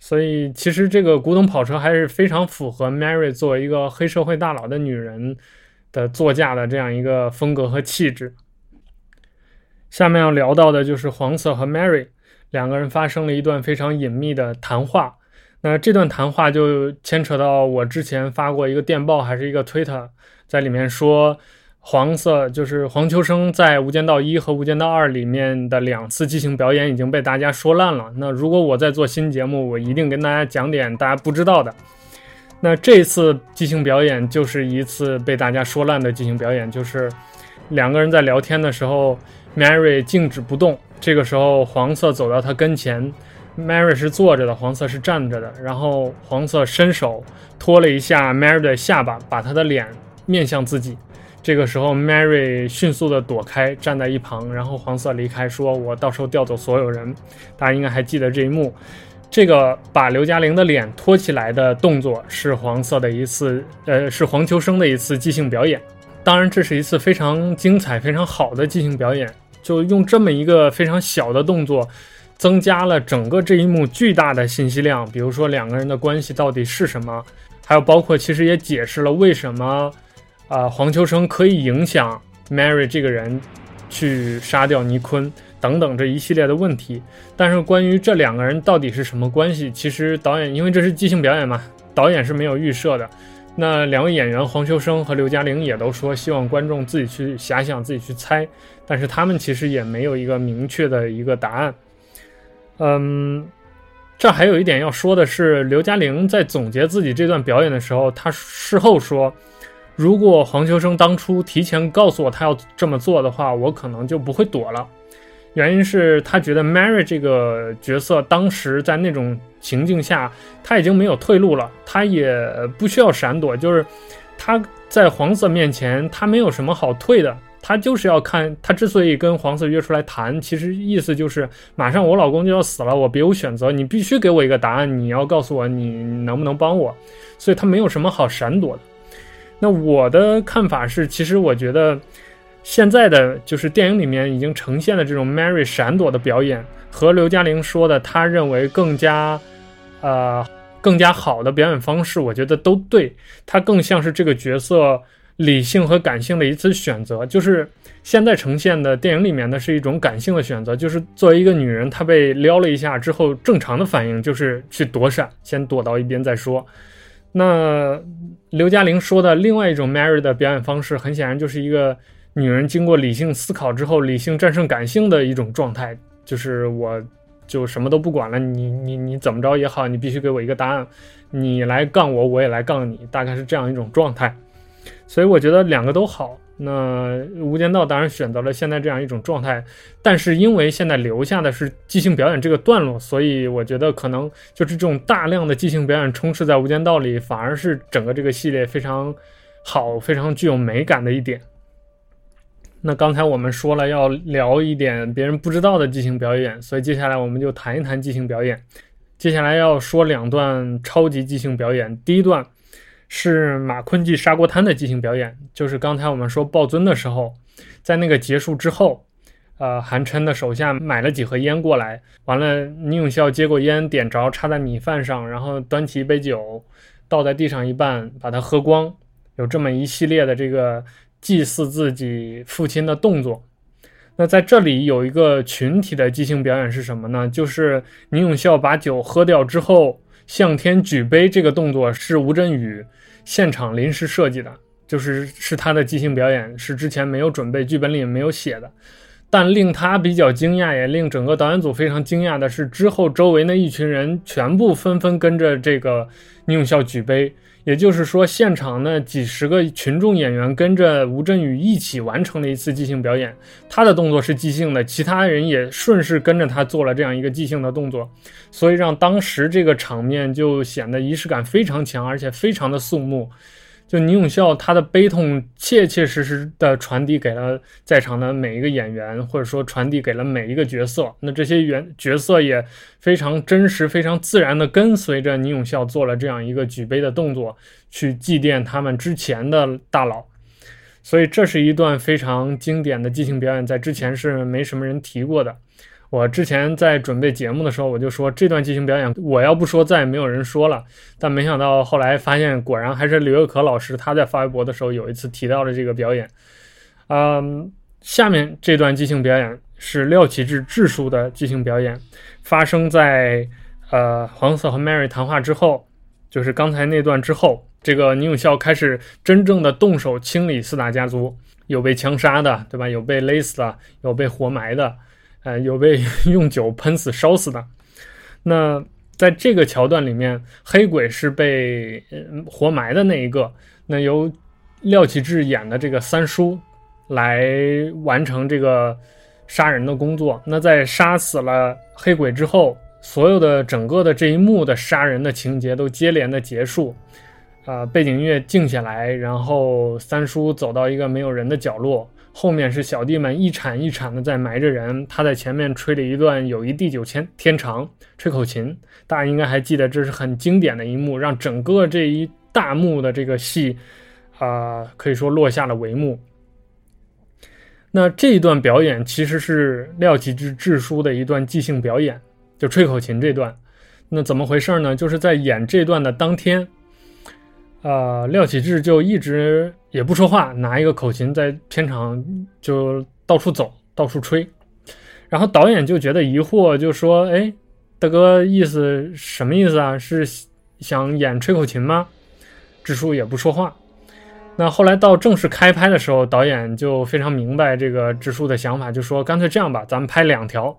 所以，其实这个古董跑车还是非常符合 Mary 作为一个黑社会大佬的女人的座驾的这样一个风格和气质。下面要聊到的就是黄色和 Mary 两个人发生了一段非常隐秘的谈话。那这段谈话就牵扯到我之前发过一个电报，还是一个 Twitter，在里面说。黄色就是黄秋生在《无间道一》和《无间道二》里面的两次即兴表演已经被大家说烂了。那如果我在做新节目，我一定跟大家讲点大家不知道的。那这次即兴表演就是一次被大家说烂的即兴表演，就是两个人在聊天的时候，Mary 静止不动。这个时候，黄色走到他跟前，Mary 是坐着的，黄色是站着的。然后黄色伸手托了一下 Mary 的下巴，把她的脸面向自己。这个时候，Mary 迅速的躲开，站在一旁，然后黄色离开，说：“我到时候调走所有人。”大家应该还记得这一幕。这个把刘嘉玲的脸托起来的动作是黄色的一次，呃，是黄秋生的一次即兴表演。当然，这是一次非常精彩、非常好的即兴表演。就用这么一个非常小的动作，增加了整个这一幕巨大的信息量。比如说两个人的关系到底是什么，还有包括其实也解释了为什么。啊，黄秋生可以影响 Mary 这个人去杀掉倪坤等等这一系列的问题，但是关于这两个人到底是什么关系，其实导演因为这是即兴表演嘛，导演是没有预设的。那两位演员黄秋生和刘嘉玲也都说希望观众自己去遐想、自己去猜，但是他们其实也没有一个明确的一个答案。嗯，这还有一点要说的是，刘嘉玲在总结自己这段表演的时候，她事后说。如果黄秋生当初提前告诉我他要这么做的话，我可能就不会躲了。原因是他觉得 Mary 这个角色当时在那种情境下，他已经没有退路了，他也不需要闪躲，就是他在黄色面前，他没有什么好退的，他就是要看他之所以跟黄色约出来谈，其实意思就是马上我老公就要死了，我别无选择，你必须给我一个答案，你要告诉我你能不能帮我，所以他没有什么好闪躲的。那我的看法是，其实我觉得现在的就是电影里面已经呈现的这种 Mary 闪躲的表演，和刘嘉玲说的他认为更加呃更加好的表演方式，我觉得都对。他更像是这个角色理性和感性的一次选择。就是现在呈现的电影里面的是一种感性的选择，就是作为一个女人，她被撩了一下之后，正常的反应就是去躲闪，先躲到一边再说。那刘嘉玲说的另外一种 Mary 的表演方式，很显然就是一个女人经过理性思考之后，理性战胜感性的一种状态，就是我就什么都不管了，你你你怎么着也好，你必须给我一个答案，你来杠我，我也来杠你，大概是这样一种状态。所以我觉得两个都好。那《无间道》当然选择了现在这样一种状态，但是因为现在留下的是即兴表演这个段落，所以我觉得可能就是这种大量的即兴表演充斥在《无间道》里，反而是整个这个系列非常好、非常具有美感的一点。那刚才我们说了要聊一点别人不知道的即兴表演，所以接下来我们就谈一谈即兴表演。接下来要说两段超级即兴表演，第一段。是马昆记砂锅摊的即兴表演，就是刚才我们说暴尊的时候，在那个结束之后，呃，韩琛的手下买了几盒烟过来，完了，倪永孝接过烟，点着，插在米饭上，然后端起一杯酒，倒在地上一半，把它喝光，有这么一系列的这个祭祀自己父亲的动作。那在这里有一个群体的即兴表演是什么呢？就是倪永孝把酒喝掉之后向天举杯这个动作是吴镇宇现场临时设计的，就是是他的即兴表演，是之前没有准备，剧本里也没有写的。但令他比较惊讶，也令整个导演组非常惊讶的是，之后周围那一群人全部纷纷跟着这个宁永孝举杯。也就是说，现场的几十个群众演员跟着吴镇宇一起完成了一次即兴表演，他的动作是即兴的，其他人也顺势跟着他做了这样一个即兴的动作，所以让当时这个场面就显得仪式感非常强，而且非常的肃穆。就倪永孝他的悲痛切切实实的传递给了在场的每一个演员，或者说传递给了每一个角色。那这些原角色也非常真实、非常自然的跟随着倪永孝做了这样一个举杯的动作，去祭奠他们之前的大佬。所以这是一段非常经典的即兴表演，在之前是没什么人提过的。我之前在准备节目的时候，我就说这段即兴表演，我要不说再也没有人说了。但没想到后来发现，果然还是刘月可老师他在发微博的时候有一次提到了这个表演。嗯，下面这段即兴表演是廖启智智叔的即兴表演，发生在呃黄色和 Mary 谈话之后，就是刚才那段之后，这个倪永孝开始真正的动手清理四大家族，有被枪杀的，对吧？有被勒死的，有被活埋的。呃，有被 用酒喷死、烧死的。那在这个桥段里面，黑鬼是被活埋的那一个。那由廖启智演的这个三叔来完成这个杀人的工作。那在杀死了黑鬼之后，所有的整个的这一幕的杀人的情节都接连的结束。啊，背景音乐静下来，然后三叔走到一个没有人的角落。后面是小弟们一铲一铲的在埋着人，他在前面吹了一段“友谊地久天天长”，吹口琴，大家应该还记得，这是很经典的一幕，让整个这一大幕的这个戏，啊，可以说落下了帷幕。那这一段表演其实是廖启智智叔的一段即兴表演，就吹口琴这段。那怎么回事呢？就是在演这段的当天。呃，廖启智就一直也不说话，拿一个口琴在片场就到处走，到处吹。然后导演就觉得疑惑，就说：“哎，大哥，意思什么意思啊？是想演吹口琴吗？”智叔也不说话。那后来到正式开拍的时候，导演就非常明白这个智叔的想法，就说：“干脆这样吧，咱们拍两条，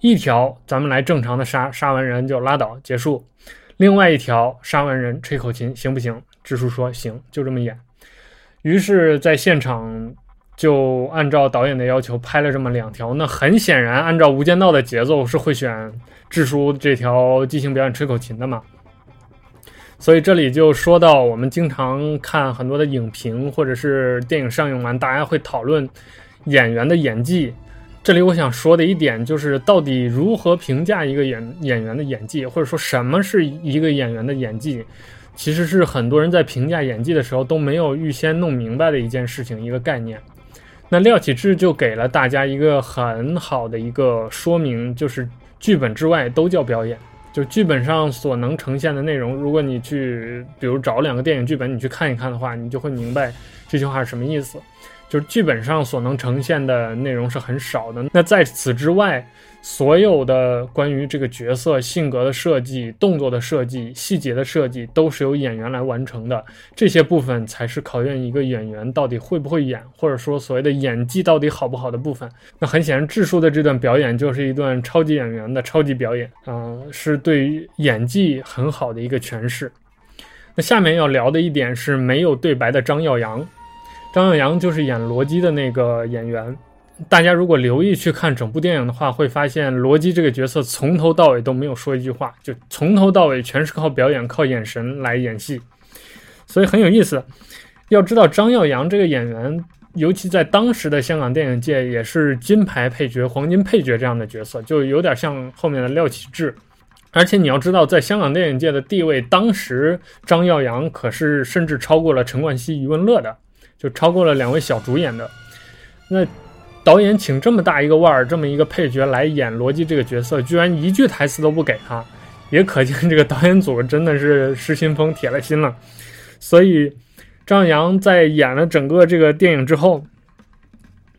一条咱们来正常的杀，杀完人就拉倒结束。”另外一条杀完人吹口琴行不行？支书说行，就这么演。于是，在现场就按照导演的要求拍了这么两条。那很显然，按照《无间道》的节奏是会选智叔这条即兴表演吹口琴的嘛？所以这里就说到，我们经常看很多的影评或者是电影上映完，大家会讨论演员的演技。这里我想说的一点就是，到底如何评价一个演演员的演技，或者说什么是一个演员的演技，其实是很多人在评价演技的时候都没有预先弄明白的一件事情，一个概念。那廖启智就给了大家一个很好的一个说明，就是剧本之外都叫表演，就剧本上所能呈现的内容，如果你去比如找两个电影剧本你去看一看的话，你就会明白这句话是什么意思。就是剧本上所能呈现的内容是很少的。那在此之外，所有的关于这个角色性格的设计、动作的设计、细节的设计，都是由演员来完成的。这些部分才是考验一个演员到底会不会演，或者说所谓的演技到底好不好的部分。那很显然，智叔的这段表演就是一段超级演员的超级表演，啊，是对于演技很好的一个诠释。那下面要聊的一点是没有对白的张耀扬。张耀扬就是演罗辑的那个演员，大家如果留意去看整部电影的话，会发现罗辑这个角色从头到尾都没有说一句话，就从头到尾全是靠表演、靠眼神来演戏，所以很有意思。要知道张耀扬这个演员，尤其在当时的香港电影界也是金牌配角、黄金配角这样的角色，就有点像后面的廖启智。而且你要知道，在香港电影界的地位，当时张耀扬可是甚至超过了陈冠希、余文乐的，就超过了两位小主演的。那导演请这么大一个腕儿，这么一个配角来演罗辑这个角色，居然一句台词都不给他，也可见这个导演组真的是失心疯、铁了心了。所以张耀扬在演了整个这个电影之后，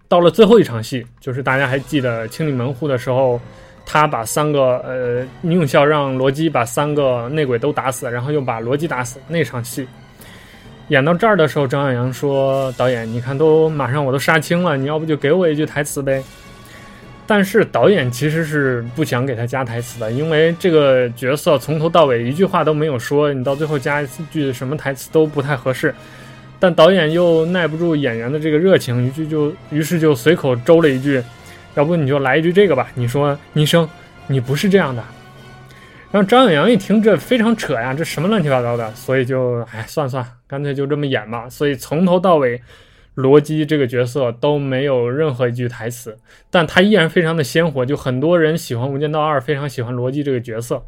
到了最后一场戏，就是大家还记得清理门户的时候。他把三个呃，宁永孝让罗辑把三个内鬼都打死，然后又把罗辑打死。那场戏演到这儿的时候，张小阳说：“导演，你看都马上我都杀青了，你要不就给我一句台词呗？”但是导演其实是不想给他加台词的，因为这个角色从头到尾一句话都没有说，你到最后加一句什么台词都不太合适。但导演又耐不住演员的这个热情，于是就于是就随口诌了一句。要不你就来一句这个吧？你说，倪生，你不是这样的。然后张小阳一听，这非常扯呀，这什么乱七八糟的？所以就，哎，算了算了，干脆就这么演吧。所以从头到尾，罗辑这个角色都没有任何一句台词，但他依然非常的鲜活。就很多人喜欢《无间道二》，非常喜欢罗辑这个角色。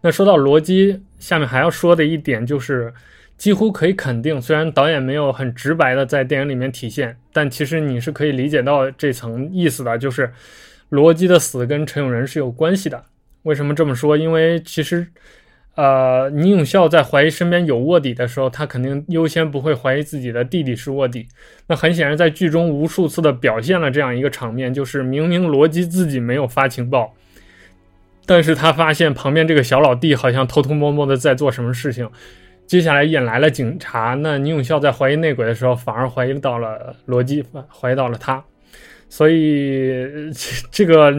那说到罗辑，下面还要说的一点就是。几乎可以肯定，虽然导演没有很直白的在电影里面体现，但其实你是可以理解到这层意思的，就是罗辑的死跟陈永仁是有关系的。为什么这么说？因为其实，呃，倪永孝在怀疑身边有卧底的时候，他肯定优先不会怀疑自己的弟弟是卧底。那很显然，在剧中无数次的表现了这样一个场面，就是明明罗辑自己没有发情报，但是他发现旁边这个小老弟好像偷偷摸摸的在做什么事情。接下来引来了警察，那倪永孝在怀疑内鬼的时候，反而怀疑到了罗辑，怀疑到了他，所以这个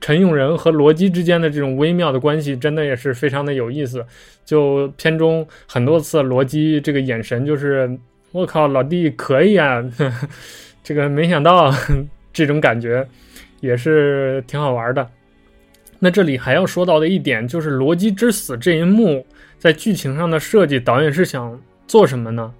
陈永仁和罗辑之间的这种微妙的关系，真的也是非常的有意思。就片中很多次，罗辑这个眼神就是我靠，老弟可以啊，这个没想到这种感觉也是挺好玩的。那这里还要说到的一点就是罗辑之死这一幕。在剧情上的设计，导演是想做什么呢？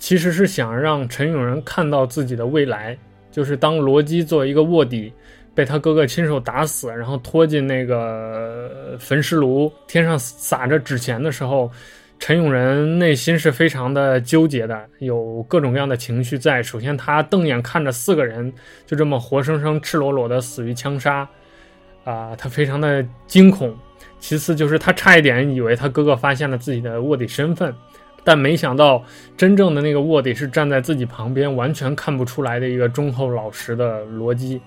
其实是想让陈永仁看到自己的未来，就是当罗辑作为一个卧底，被他哥哥亲手打死，然后拖进那个焚尸炉，天上撒着纸钱的时候，陈永仁内心是非常的纠结的，有各种各样的情绪在。首先，他瞪眼看着四个人就这么活生生、赤裸裸的死于枪杀，啊，他非常的惊恐。其次就是他差一点以为他哥哥发现了自己的卧底身份，但没想到真正的那个卧底是站在自己旁边，完全看不出来的一个忠厚老实的逻辑。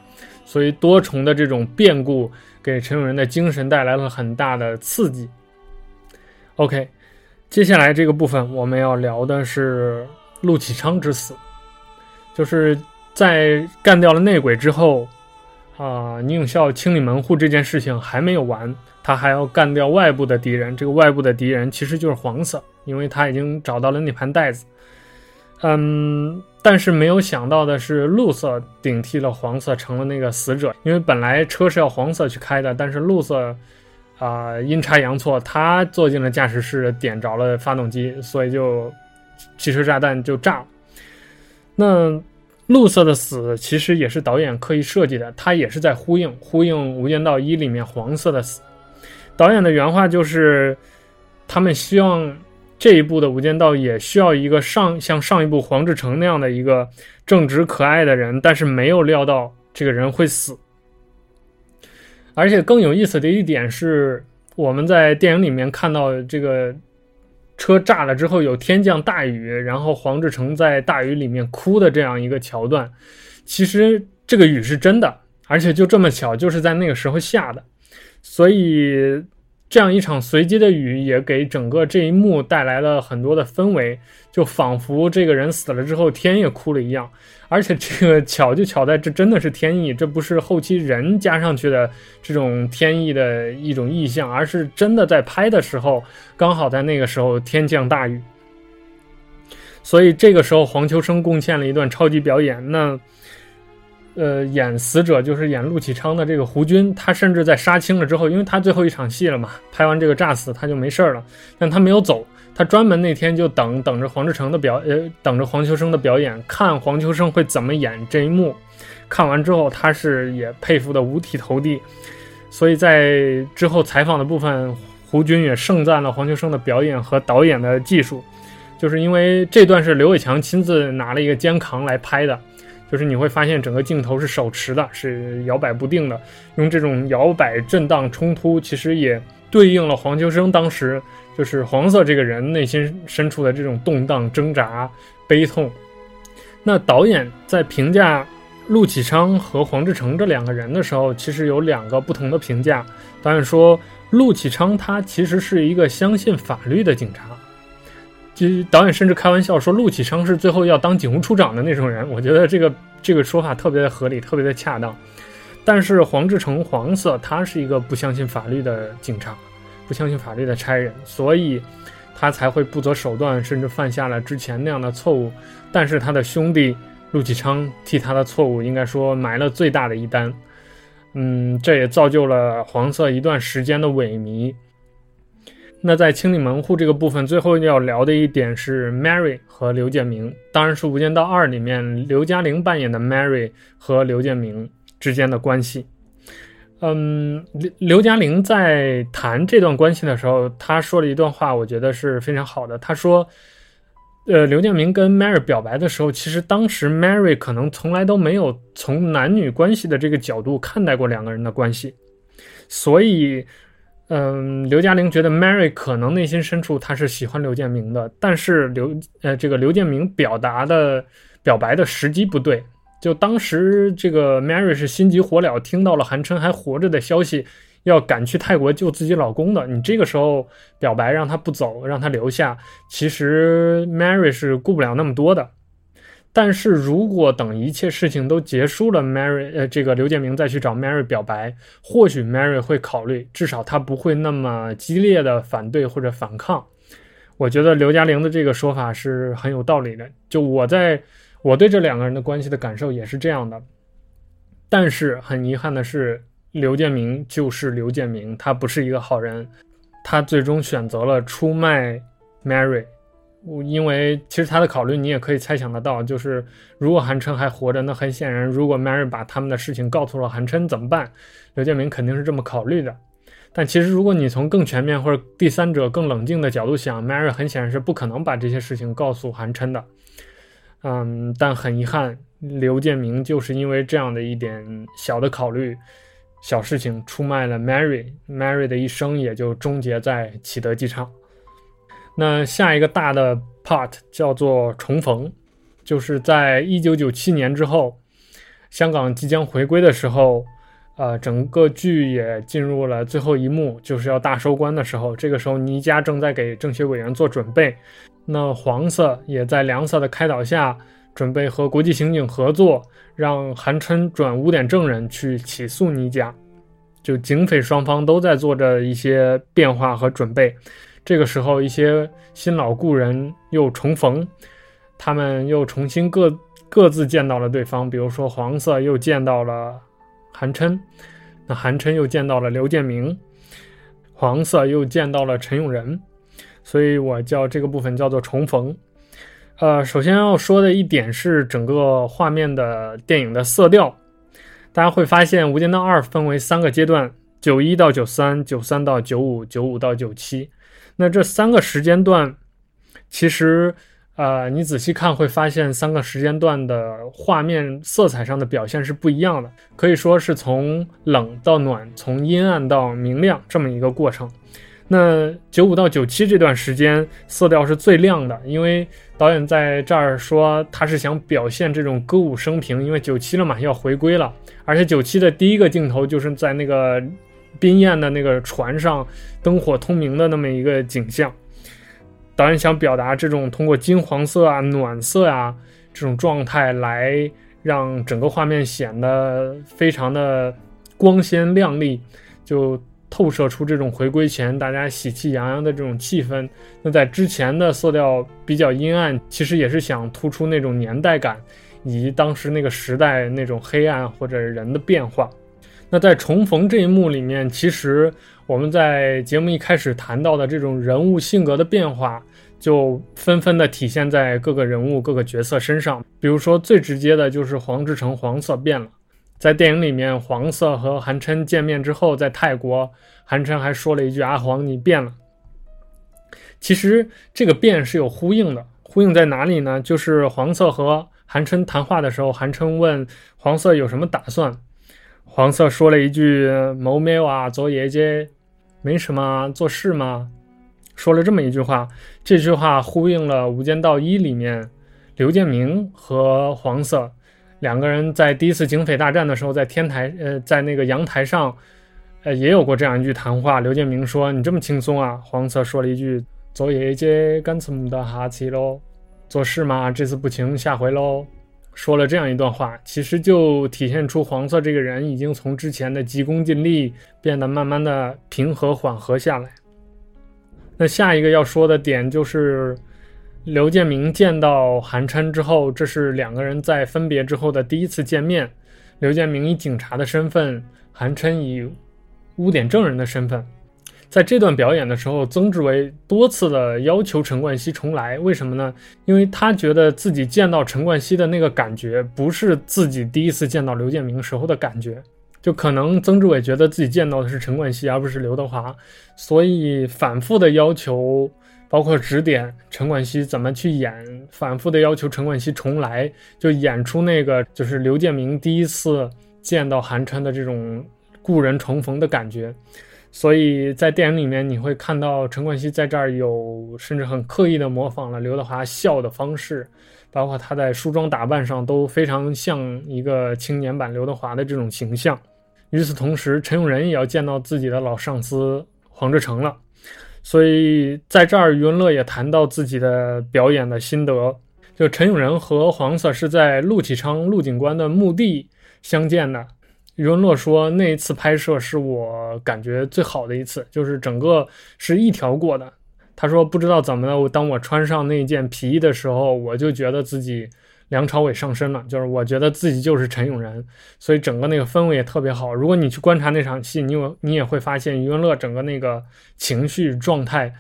所以多重的这种变故给陈永仁的精神带来了很大的刺激。OK，接下来这个部分我们要聊的是陆启昌之死，就是在干掉了内鬼之后，啊，宁永孝清理门户这件事情还没有完。他还要干掉外部的敌人，这个外部的敌人其实就是黄色，因为他已经找到了那盘袋子。嗯，但是没有想到的是，绿色顶替了黄色，成了那个死者。因为本来车是要黄色去开的，但是绿色啊阴差阳错，他坐进了驾驶室，点着了发动机，所以就汽车炸弹就炸了。那绿色的死其实也是导演刻意设计的，他也是在呼应呼应《无间道一》里面黄色的死。导演的原话就是，他们希望这一部的《无间道》也需要一个上像上一部黄志成那样的一个正直可爱的人，但是没有料到这个人会死。而且更有意思的一点是，我们在电影里面看到这个车炸了之后有天降大雨，然后黄志成在大雨里面哭的这样一个桥段，其实这个雨是真的，而且就这么巧，就是在那个时候下的。所以，这样一场随机的雨也给整个这一幕带来了很多的氛围，就仿佛这个人死了之后天也哭了一样。而且这个巧就巧在这真的是天意，这不是后期人加上去的这种天意的一种意象，而是真的在拍的时候刚好在那个时候天降大雨。所以这个时候黄秋生贡献了一段超级表演，那。呃，演死者就是演陆启昌的这个胡军，他甚至在杀青了之后，因为他最后一场戏了嘛，拍完这个炸死他就没事了，但他没有走，他专门那天就等等着黄志成的表，呃，等着黄秋生的表演，看黄秋生会怎么演这一幕。看完之后，他是也佩服的五体投地。所以在之后采访的部分，胡军也盛赞了黄秋生的表演和导演的技术，就是因为这段是刘伟强亲自拿了一个肩扛来拍的，就是你会发现整个镜头是手持的，是摇摆不定的，用这种摇摆、震荡、冲突，其实也对应了黄秋生当时就是黄色这个人内心深处的这种动荡、挣扎、悲痛。那导演在评价。陆启昌和黄志成这两个人的时候，其实有两个不同的评价。导演说，陆启昌他其实是一个相信法律的警察。其实导演甚至开玩笑说，陆启昌是最后要当警务处长的那种人。我觉得这个这个说法特别的合理，特别的恰当。但是黄志成黄色，他是一个不相信法律的警察，不相信法律的差人，所以他才会不择手段，甚至犯下了之前那样的错误。但是他的兄弟。陆启昌替他的错误，应该说埋了最大的一单。嗯，这也造就了黄色一段时间的萎靡。那在清理门户这个部分，最后要聊的一点是 Mary 和刘建明，当然是《无间道二》里面刘嘉玲扮演的 Mary 和刘建明之间的关系。嗯，刘刘嘉玲在谈这段关系的时候，她说了一段话，我觉得是非常好的。她说。呃，刘建明跟 Mary 表白的时候，其实当时 Mary 可能从来都没有从男女关系的这个角度看待过两个人的关系，所以，嗯，刘嘉玲觉得 Mary 可能内心深处她是喜欢刘建明的，但是刘呃这个刘建明表达的表白的时机不对，就当时这个 Mary 是心急火燎，听到了韩琛还活着的消息。要赶去泰国救自己老公的，你这个时候表白让他不走，让他留下，其实 Mary 是顾不了那么多的。但是如果等一切事情都结束了，Mary 呃，这个刘建明再去找 Mary 表白，或许 Mary 会考虑，至少他不会那么激烈的反对或者反抗。我觉得刘嘉玲的这个说法是很有道理的。就我在我对这两个人的关系的感受也是这样的。但是很遗憾的是。刘建明就是刘建明，他不是一个好人，他最终选择了出卖 Mary，因为其实他的考虑你也可以猜想得到，就是如果韩琛还活着，那很显然，如果 Mary 把他们的事情告诉了韩琛怎么办？刘建明肯定是这么考虑的。但其实如果你从更全面或者第三者更冷静的角度想，Mary 很显然是不可能把这些事情告诉韩琛的。嗯，但很遗憾，刘建明就是因为这样的一点小的考虑。小事情出卖了 Mary，Mary 的一生也就终结在启德机场。那下一个大的 part 叫做重逢，就是在一九九七年之后，香港即将回归的时候，呃，整个剧也进入了最后一幕，就是要大收官的时候。这个时候，倪家正在给政协委员做准备，那黄色也在梁色的开导下。准备和国际刑警合作，让韩琛转污点证人去起诉倪家。就警匪双方都在做着一些变化和准备。这个时候，一些新老故人又重逢，他们又重新各各自见到了对方。比如说，黄色又见到了韩琛，那韩琛又见到了刘建明，黄色又见到了陈永仁。所以我叫这个部分叫做重逢。呃，首先要说的一点是整个画面的电影的色调，大家会发现《无间道二》分为三个阶段：九一到九三、九三到九五、九五到九七。那这三个时间段，其实，呃，你仔细看会发现，三个时间段的画面色彩上的表现是不一样的，可以说是从冷到暖，从阴暗到明亮这么一个过程。那九五到九七这段时间色调是最亮的，因为导演在这儿说他是想表现这种歌舞升平，因为九七了嘛要回归了，而且九七的第一个镜头就是在那个宾宴的那个船上灯火通明的那么一个景象，导演想表达这种通过金黄色啊、暖色啊这种状态来让整个画面显得非常的光鲜亮丽，就。透射出这种回归前大家喜气洋洋的这种气氛。那在之前的色调比较阴暗，其实也是想突出那种年代感，以及当时那个时代那种黑暗或者人的变化。那在重逢这一幕里面，其实我们在节目一开始谈到的这种人物性格的变化，就纷纷的体现在各个人物、各个角色身上。比如说最直接的就是黄志成黄色变了。在电影里面，黄色和韩琛见面之后，在泰国，韩琛还说了一句：“阿黄，你变了。”其实这个变是有呼应的，呼应在哪里呢？就是黄色和韩琛谈话的时候，韩琛问黄色有什么打算，黄色说了一句：“谋没有啊，做爷姐，没什么，做事吗？”说了这么一句话，这句话呼应了《无间道一》里面刘建明和黄色。两个人在第一次警匪大战的时候，在天台，呃，在那个阳台上，呃，也有过这样一句谈话。刘建明说：“你这么轻松啊？”黄色说了一句：“做业绩干什么的哈气喽？做事嘛，这次不行，下回喽。”说了这样一段话，其实就体现出黄色这个人已经从之前的急功近利，变得慢慢的平和缓和下来。那下一个要说的点就是。刘建明见到韩琛之后，这是两个人在分别之后的第一次见面。刘建明以警察的身份，韩琛以污点证人的身份。在这段表演的时候，曾志伟多次的要求陈冠希重来，为什么呢？因为他觉得自己见到陈冠希的那个感觉，不是自己第一次见到刘建明时候的感觉。就可能曾志伟觉得自己见到的是陈冠希，而不是刘德华，所以反复的要求。包括指点陈冠希怎么去演，反复的要求陈冠希重来，就演出那个就是刘建明第一次见到韩琛的这种故人重逢的感觉。所以在电影里面你会看到陈冠希在这儿有甚至很刻意的模仿了刘德华笑的方式，包括他在梳妆打扮上都非常像一个青年版刘德华的这种形象。与此同时，陈永仁也要见到自己的老上司黄志成了。所以在这儿，余文乐也谈到自己的表演的心得。就陈永仁和黄 Sir 是在陆启昌陆警官的墓地相见的。余文乐说，那一次拍摄是我感觉最好的一次，就是整个是一条过的。他说，不知道怎么的，当我穿上那件皮衣的时候，我就觉得自己。梁朝伟上身了，就是我觉得自己就是陈永仁，所以整个那个氛围也特别好。如果你去观察那场戏，你有你也会发现余文乐整个那个情绪状态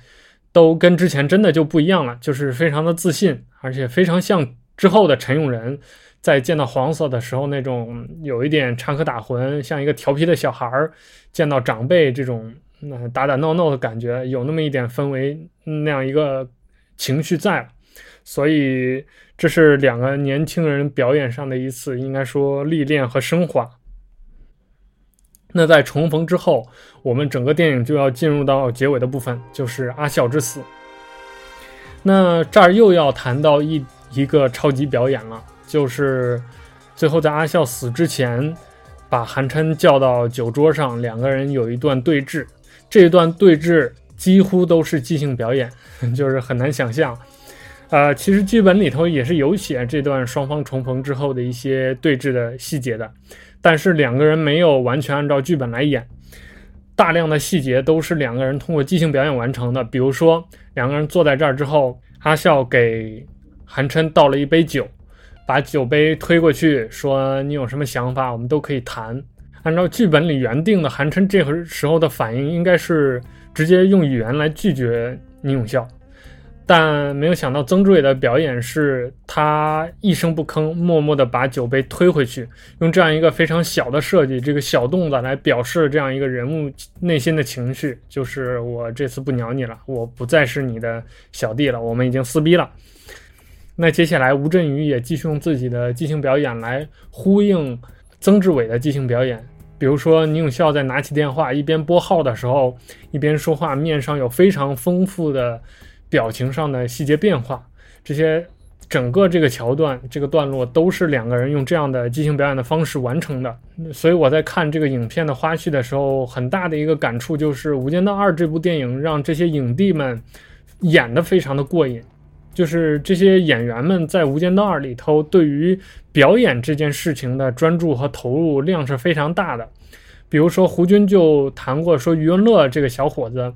都跟之前真的就不一样了，就是非常的自信，而且非常像之后的陈永仁，在见到黄色的时候那种有一点插科打诨，像一个调皮的小孩儿见到长辈这种那打打闹闹的感觉，有那么一点氛围那样一个情绪在了，所以。这是两个年轻人表演上的一次，应该说历练和升华。那在重逢之后，我们整个电影就要进入到结尾的部分，就是阿笑之死。那这儿又要谈到一一个超级表演了，就是最后在阿笑死之前，把韩琛叫到酒桌上，两个人有一段对峙。这一段对峙几乎都是即兴表演，就是很难想象。呃，其实剧本里头也是有写这段双方重逢之后的一些对峙的细节的，但是两个人没有完全按照剧本来演，大量的细节都是两个人通过即兴表演完成的。比如说，两个人坐在这儿之后，阿笑给韩琛倒了一杯酒，把酒杯推过去，说：“你有什么想法，我们都可以谈。”按照剧本里原定的，韩琛这个时候的反应应该是直接用语言来拒绝宁永孝。但没有想到，曾志伟的表演是他一声不吭，默默地把酒杯推回去，用这样一个非常小的设计，这个小动作来表示这样一个人物内心的情绪，就是我这次不鸟你了，我不再是你的小弟了，我们已经撕逼了。那接下来，吴镇宇也继续用自己的即兴表演来呼应曾志伟的即兴表演，比如说宁永孝在拿起电话一边拨号的时候，一边说话，面上有非常丰富的。表情上的细节变化，这些整个这个桥段、这个段落都是两个人用这样的即兴表演的方式完成的。所以我在看这个影片的花絮的时候，很大的一个感触就是《无间道二》这部电影让这些影帝们演得非常的过瘾，就是这些演员们在《无间道二》里头对于表演这件事情的专注和投入量是非常大的。比如说胡军就谈过说，余文乐这个小伙子。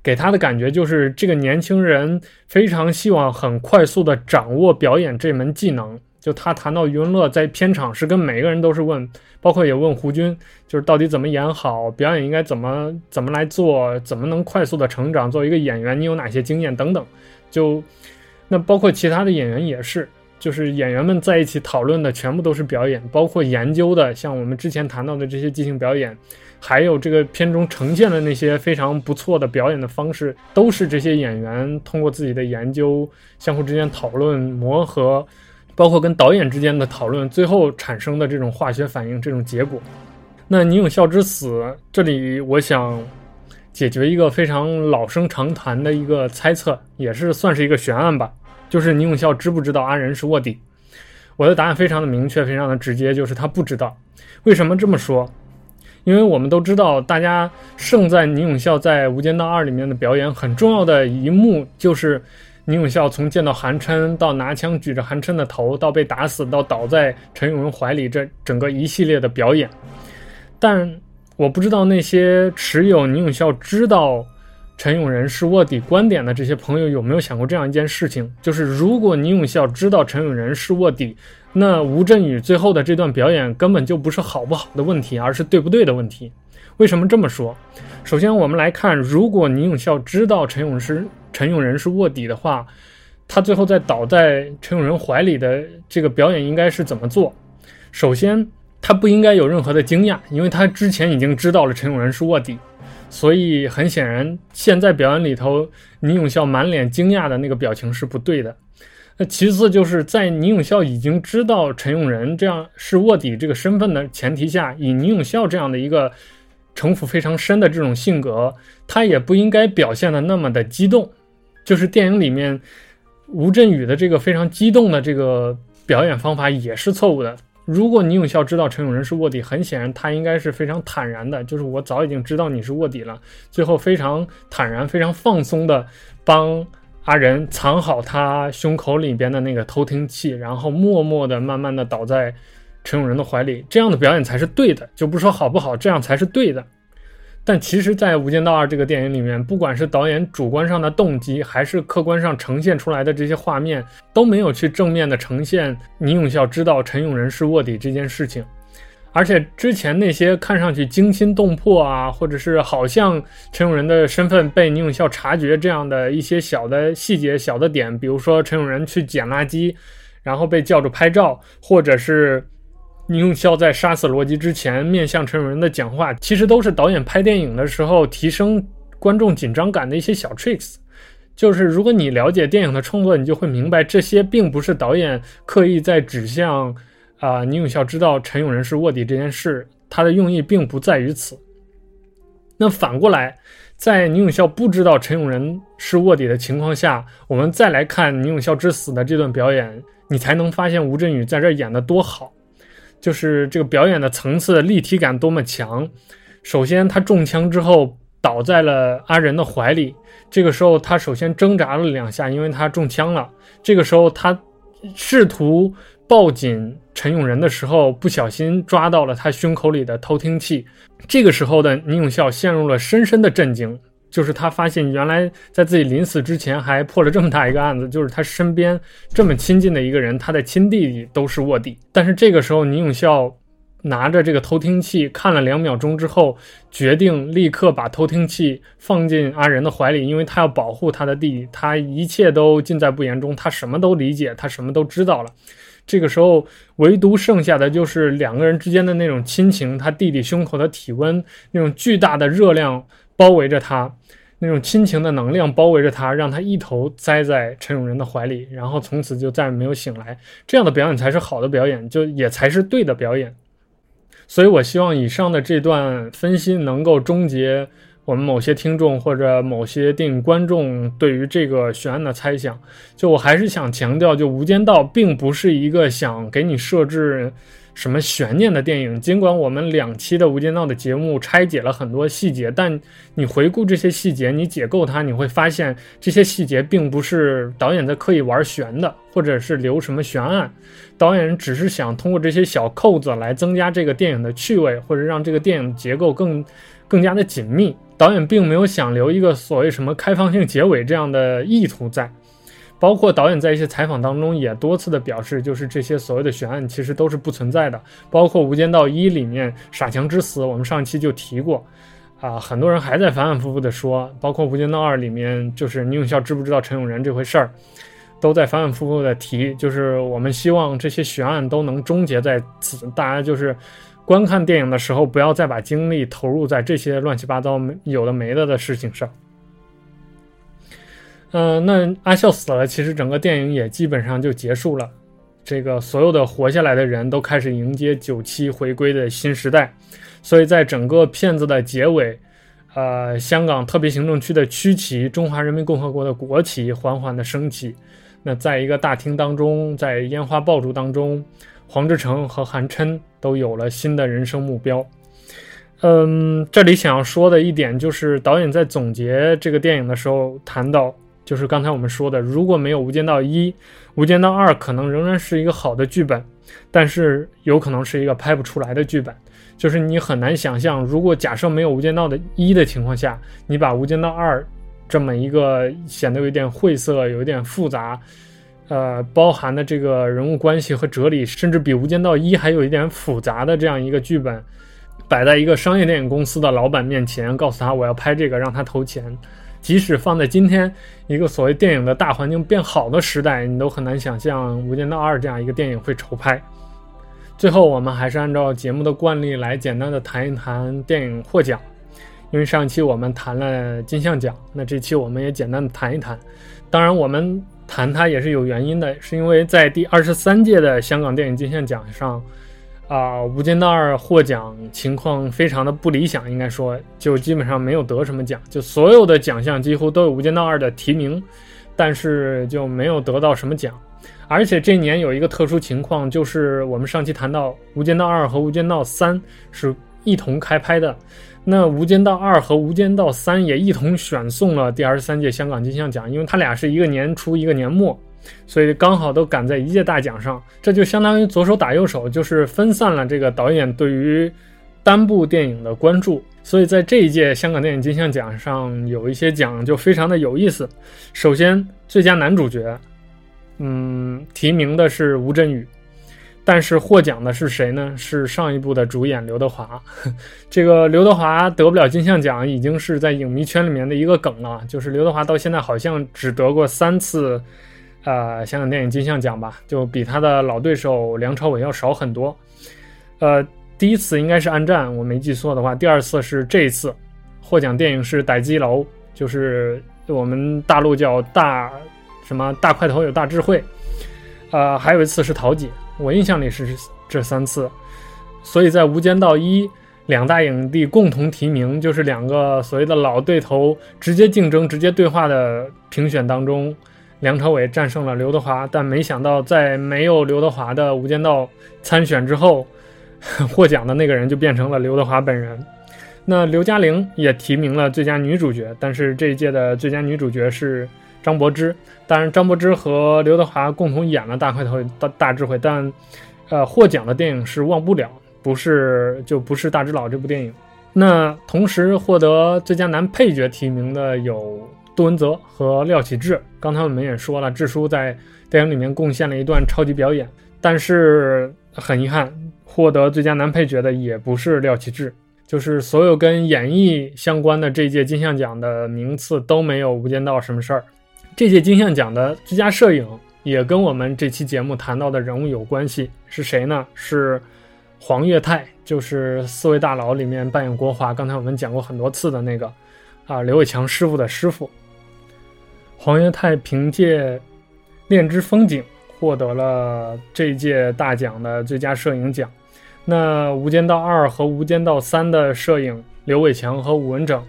给他的感觉就是，这个年轻人非常希望很快速的掌握表演这门技能。就他谈到余文乐在片场是跟每个人都是问，包括也问胡军，就是到底怎么演好，表演应该怎么怎么来做，怎么能快速的成长，作为一个演员，你有哪些经验等等。就那包括其他的演员也是，就是演员们在一起讨论的全部都是表演，包括研究的，像我们之前谈到的这些即兴表演，还有这个片中呈现的那些非常不错的表演的方式，都是这些演员通过自己的研究、相互之间讨论、磨合，包括跟导演之间的讨论，最后产生的这种化学反应、这种结果。那倪永孝之死，这里我想解决一个非常老生常谈的一个猜测，也是算是一个悬案吧。就是倪永孝知不知道阿仁是卧底？我的答案非常的明确，非常的直接，就是他不知道。为什么这么说？因为我们都知道，大家胜在倪永孝在《无间道二》里面的表演很重要的一幕，就是倪永孝从见到韩琛到拿枪举着韩琛的头，到被打死，到倒在陈永仁怀里，这整个一系列的表演。但我不知道那些持有倪永孝知道。陈永仁是卧底观点的这些朋友有没有想过这样一件事情？就是如果倪永孝知道陈永仁是卧底，那吴镇宇最后的这段表演根本就不是好不好的问题，而是对不对的问题。为什么这么说？首先，我们来看，如果倪永孝知道陈永是陈永仁是卧底的话，他最后在倒在陈永仁怀里的这个表演应该是怎么做？首先，他不应该有任何的惊讶，因为他之前已经知道了陈永仁是卧底。所以很显然，现在表演里头，倪永孝满脸惊讶的那个表情是不对的。那其次就是在倪永孝已经知道陈永仁这样是卧底这个身份的前提下，以倪永孝这样的一个城府非常深的这种性格，他也不应该表现的那么的激动。就是电影里面吴镇宇的这个非常激动的这个表演方法也是错误的。如果倪永孝知道陈永仁是卧底，很显然他应该是非常坦然的，就是我早已经知道你是卧底了，最后非常坦然、非常放松的帮阿仁藏好他胸口里边的那个偷听器，然后默默的、慢慢的倒在陈永仁的怀里，这样的表演才是对的，就不说好不好，这样才是对的。但其实，在《无间道二》这个电影里面，不管是导演主观上的动机，还是客观上呈现出来的这些画面，都没有去正面的呈现倪永孝知道陈永仁是卧底这件事情。而且之前那些看上去惊心动魄啊，或者是好像陈永仁的身份被倪永孝察觉这样的一些小的细节、小的点，比如说陈永仁去捡垃圾，然后被叫住拍照，或者是。倪永孝在杀死罗辑之前面向陈永仁的讲话，其实都是导演拍电影的时候提升观众紧张感的一些小 tricks。就是如果你了解电影的创作，你就会明白，这些并不是导演刻意在指向啊倪永孝知道陈永仁是卧底这件事，他的用意并不在于此。那反过来，在倪永孝不知道陈永仁是卧底的情况下，我们再来看倪永孝之死的这段表演，你才能发现吴镇宇在这演的多好。就是这个表演的层次立体感多么强。首先，他中枪之后倒在了阿仁的怀里。这个时候，他首先挣扎了两下，因为他中枪了。这个时候，他试图抱紧陈永仁的时候，不小心抓到了他胸口里的偷听器。这个时候的倪永孝陷入了深深的震惊。就是他发现，原来在自己临死之前还破了这么大一个案子，就是他身边这么亲近的一个人，他的亲弟弟都是卧底。但是这个时候，倪永孝拿着这个偷听器看了两秒钟之后，决定立刻把偷听器放进阿仁的怀里，因为他要保护他的弟弟，他一切都尽在不言中，他什么都理解，他什么都知道了。这个时候，唯独剩下的就是两个人之间的那种亲情，他弟弟胸口的体温，那种巨大的热量。包围着他，那种亲情的能量包围着他，让他一头栽在陈永仁的怀里，然后从此就再也没有醒来。这样的表演才是好的表演，就也才是对的表演。所以我希望以上的这段分析能够终结我们某些听众或者某些电影观众对于这个悬案的猜想。就我还是想强调，就《无间道》并不是一个想给你设置。什么悬念的电影？尽管我们两期的《无间道》的节目拆解了很多细节，但你回顾这些细节，你解构它，你会发现这些细节并不是导演在刻意玩悬的，或者是留什么悬案。导演只是想通过这些小扣子来增加这个电影的趣味，或者让这个电影结构更更加的紧密。导演并没有想留一个所谓什么开放性结尾这样的意图在。包括导演在一些采访当中也多次的表示，就是这些所谓的悬案其实都是不存在的。包括《无间道一》里面傻强之死，我们上期就提过，啊，很多人还在反反复复的说。包括《无间道二》里面，就是倪永孝知不知道陈永仁这回事儿，都在反反复复的提，就是我们希望这些悬案都能终结在此。大家就是观看电影的时候，不要再把精力投入在这些乱七八糟有的没的的事情上。嗯，那阿笑死了，其实整个电影也基本上就结束了。这个所有的活下来的人都开始迎接九七回归的新时代，所以在整个片子的结尾。呃，香港特别行政区的区旗，中华人民共和国的国旗缓缓地升起。那在一个大厅当中，在烟花爆竹当中，黄志诚和韩琛都有了新的人生目标。嗯，这里想要说的一点就是，导演在总结这个电影的时候谈到，就是刚才我们说的，如果没有《无间道一》，《无间道二》可能仍然是一个好的剧本，但是有可能是一个拍不出来的剧本。就是你很难想象，如果假设没有《无间道》的一的情况下，你把《无间道二》这么一个显得有一点晦涩、有一点复杂，呃，包含的这个人物关系和哲理，甚至比《无间道一》还有一点复杂的这样一个剧本，摆在一个商业电影公司的老板面前，告诉他我要拍这个，让他投钱，即使放在今天一个所谓电影的大环境变好的时代，你都很难想象《无间道二》这样一个电影会筹拍。最后，我们还是按照节目的惯例来简单的谈一谈电影获奖，因为上期我们谈了金像奖，那这期我们也简单的谈一谈。当然，我们谈它也是有原因的，是因为在第二十三届的香港电影金像奖上，啊，《无间道二》获奖情况非常的不理想，应该说就基本上没有得什么奖，就所有的奖项几乎都有《无间道二》的提名，但是就没有得到什么奖。而且这年有一个特殊情况，就是我们上期谈到《无间道二》和《无间道三》是一同开拍的，那《无间道二》和《无间道三》也一同选送了第二十三届香港金像奖，因为它俩是一个年初一个年末，所以刚好都赶在一届大奖上，这就相当于左手打右手，就是分散了这个导演对于单部电影的关注。所以在这一届香港电影金像奖上，有一些奖就非常的有意思。首先，最佳男主角。嗯，提名的是吴镇宇，但是获奖的是谁呢？是上一部的主演刘德华。这个刘德华得不了金像奖，已经是在影迷圈里面的一个梗了。就是刘德华到现在好像只得过三次，呃，香港电影金像奖吧，就比他的老对手梁朝伟要少很多。呃，第一次应该是《暗战》，我没记错的话。第二次是这一次，获奖电影是《逮鸡楼》，就是我们大陆叫大。什么大块头有大智慧，呃，还有一次是桃姐，我印象里是这三次，所以在《无间道一》两大影帝共同提名，就是两个所谓的老对头直接竞争、直接对话的评选当中，梁朝伟战胜了刘德华，但没想到在没有刘德华的《无间道》参选之后，获奖的那个人就变成了刘德华本人。那刘嘉玲也提名了最佳女主角，但是这一届的最佳女主角是。张柏芝，当然张柏芝和刘德华共同演了《大块头大大智慧》，但，呃，获奖的电影是《忘不了》，不是就不是《大智老》这部电影。那同时获得最佳男配角提名的有杜文泽和廖启智。刚才我们也说了，智叔在电影里面贡献了一段超级表演，但是很遗憾，获得最佳男配角的也不是廖启智，就是所有跟演艺相关的这届金像奖的名次都没有《无间道》什么事儿。这届金像奖的最佳摄影也跟我们这期节目谈到的人物有关系，是谁呢？是黄岳泰，就是四位大佬里面扮演国华，刚才我们讲过很多次的那个啊，刘伟强师傅的师傅。黄岳泰凭借《恋之风景》获得了这届大奖的最佳摄影奖。那《无间道二》和《无间道三》的摄影，刘伟强和武文整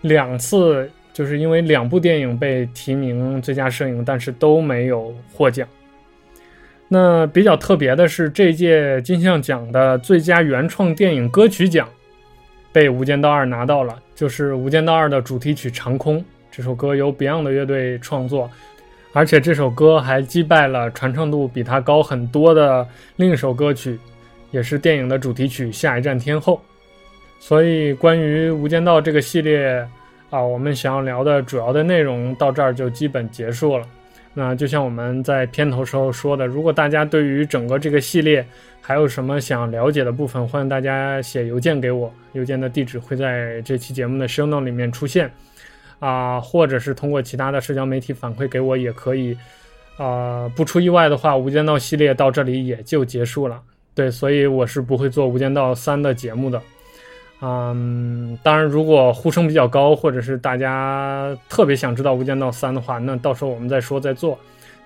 两次。就是因为两部电影被提名最佳摄影，但是都没有获奖。那比较特别的是，这届金像奖的最佳原创电影歌曲奖被《无间道二》拿到了，就是《无间道二》的主题曲《长空》。这首歌由 Beyond 的乐队创作，而且这首歌还击败了传唱度比它高很多的另一首歌曲，也是电影的主题曲《下一站天后》。所以，关于《无间道》这个系列。啊，我们想要聊的主要的内容到这儿就基本结束了。那就像我们在片头时候说的，如果大家对于整个这个系列还有什么想了解的部分，欢迎大家写邮件给我，邮件的地址会在这期节目的 show note 里面出现。啊，或者是通过其他的社交媒体反馈给我也可以。呃，不出意外的话，《无间道》系列到这里也就结束了。对，所以我是不会做《无间道三》的节目的。嗯，当然，如果呼声比较高，或者是大家特别想知道《无间道三》的话，那到时候我们再说再做。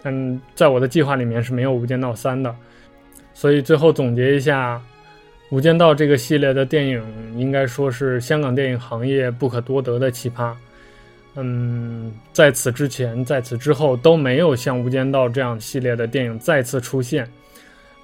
但在我的计划里面是没有《无间道三》的。所以最后总结一下，《无间道》这个系列的电影应该说是香港电影行业不可多得的奇葩。嗯，在此之前，在此之后都没有像《无间道》这样系列的电影再次出现。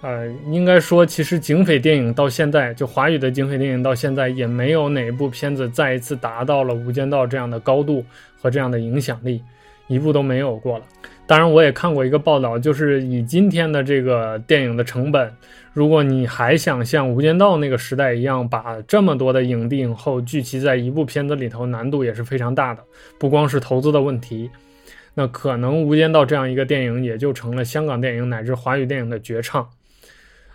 呃，应该说，其实警匪电影到现在，就华语的警匪电影到现在，也没有哪一部片子再一次达到了《无间道》这样的高度和这样的影响力，一部都没有过了。当然，我也看过一个报道，就是以今天的这个电影的成本，如果你还想像《无间道》那个时代一样，把这么多的影帝影后聚集在一部片子里头，难度也是非常大的。不光是投资的问题，那可能《无间道》这样一个电影也就成了香港电影乃至华语电影的绝唱。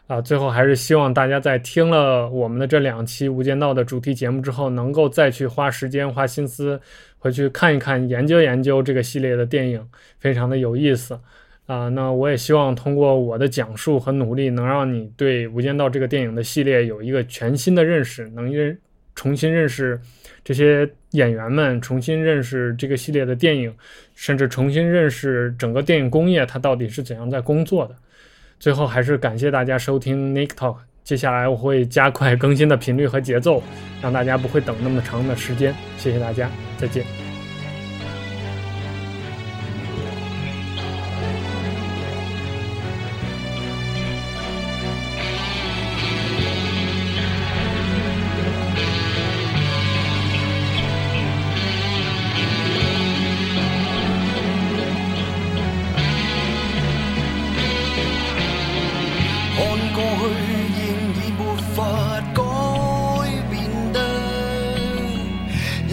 啊，最后还是希望大家在听了我们的这两期《无间道》的主题节目之后，能够再去花时间、花心思回去看一看、研究研究这个系列的电影，非常的有意思。啊，那我也希望通过我的讲述和努力，能让你对《无间道》这个电影的系列有一个全新的认识，能认重新认识这些演员们，重新认识这个系列的电影，甚至重新认识整个电影工业它到底是怎样在工作的。最后还是感谢大家收听 Nick Talk，接下来我会加快更新的频率和节奏，让大家不会等那么长的时间。谢谢大家，再见。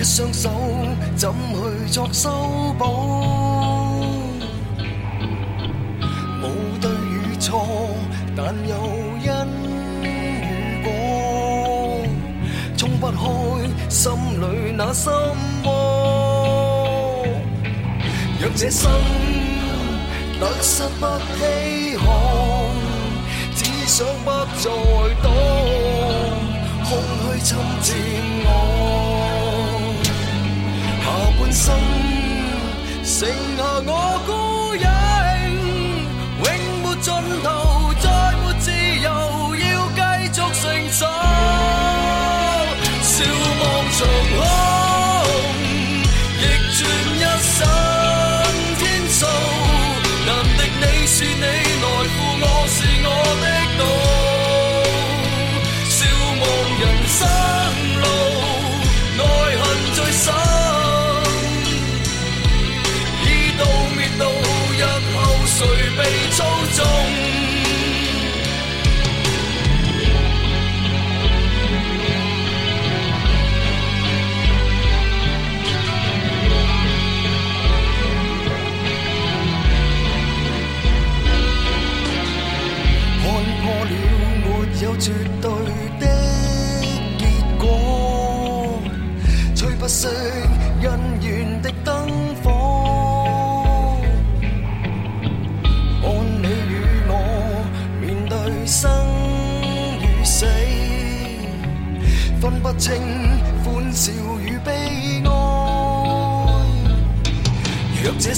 双手怎去作修补？无对与错，但有因与果，冲不开心里那心魔。若这心得失不稀罕，只想不再多，空虚侵占我。心，剩下我孤影，永没尽头，再没自由，要继续承受，笑望长空，逆转一生天数，难敌你是你。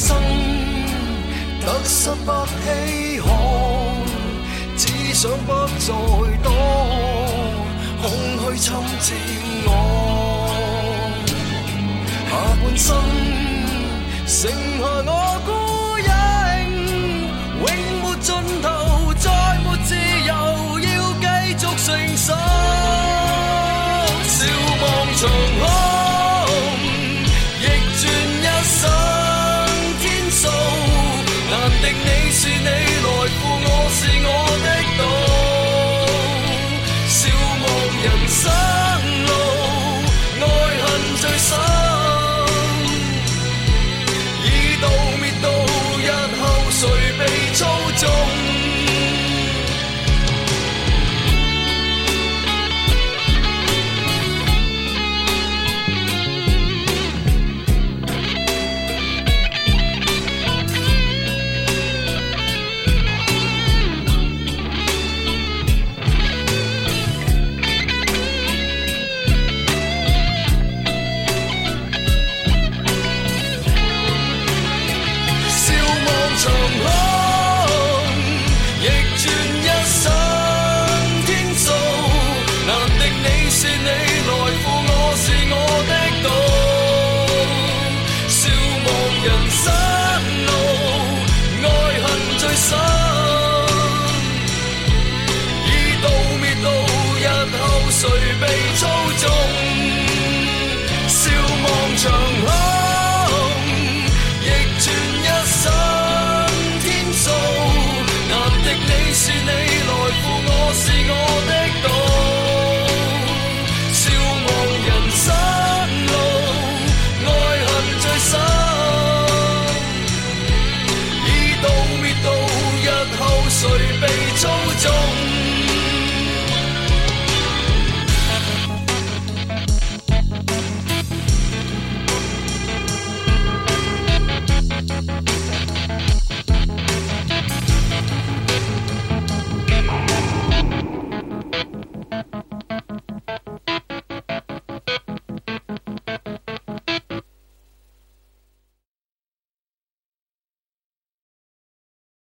生得失不稀罕，只想不再多空虚侵占我。下半生剩下我孤影，永没尽头，再没自由，要继续承受。长空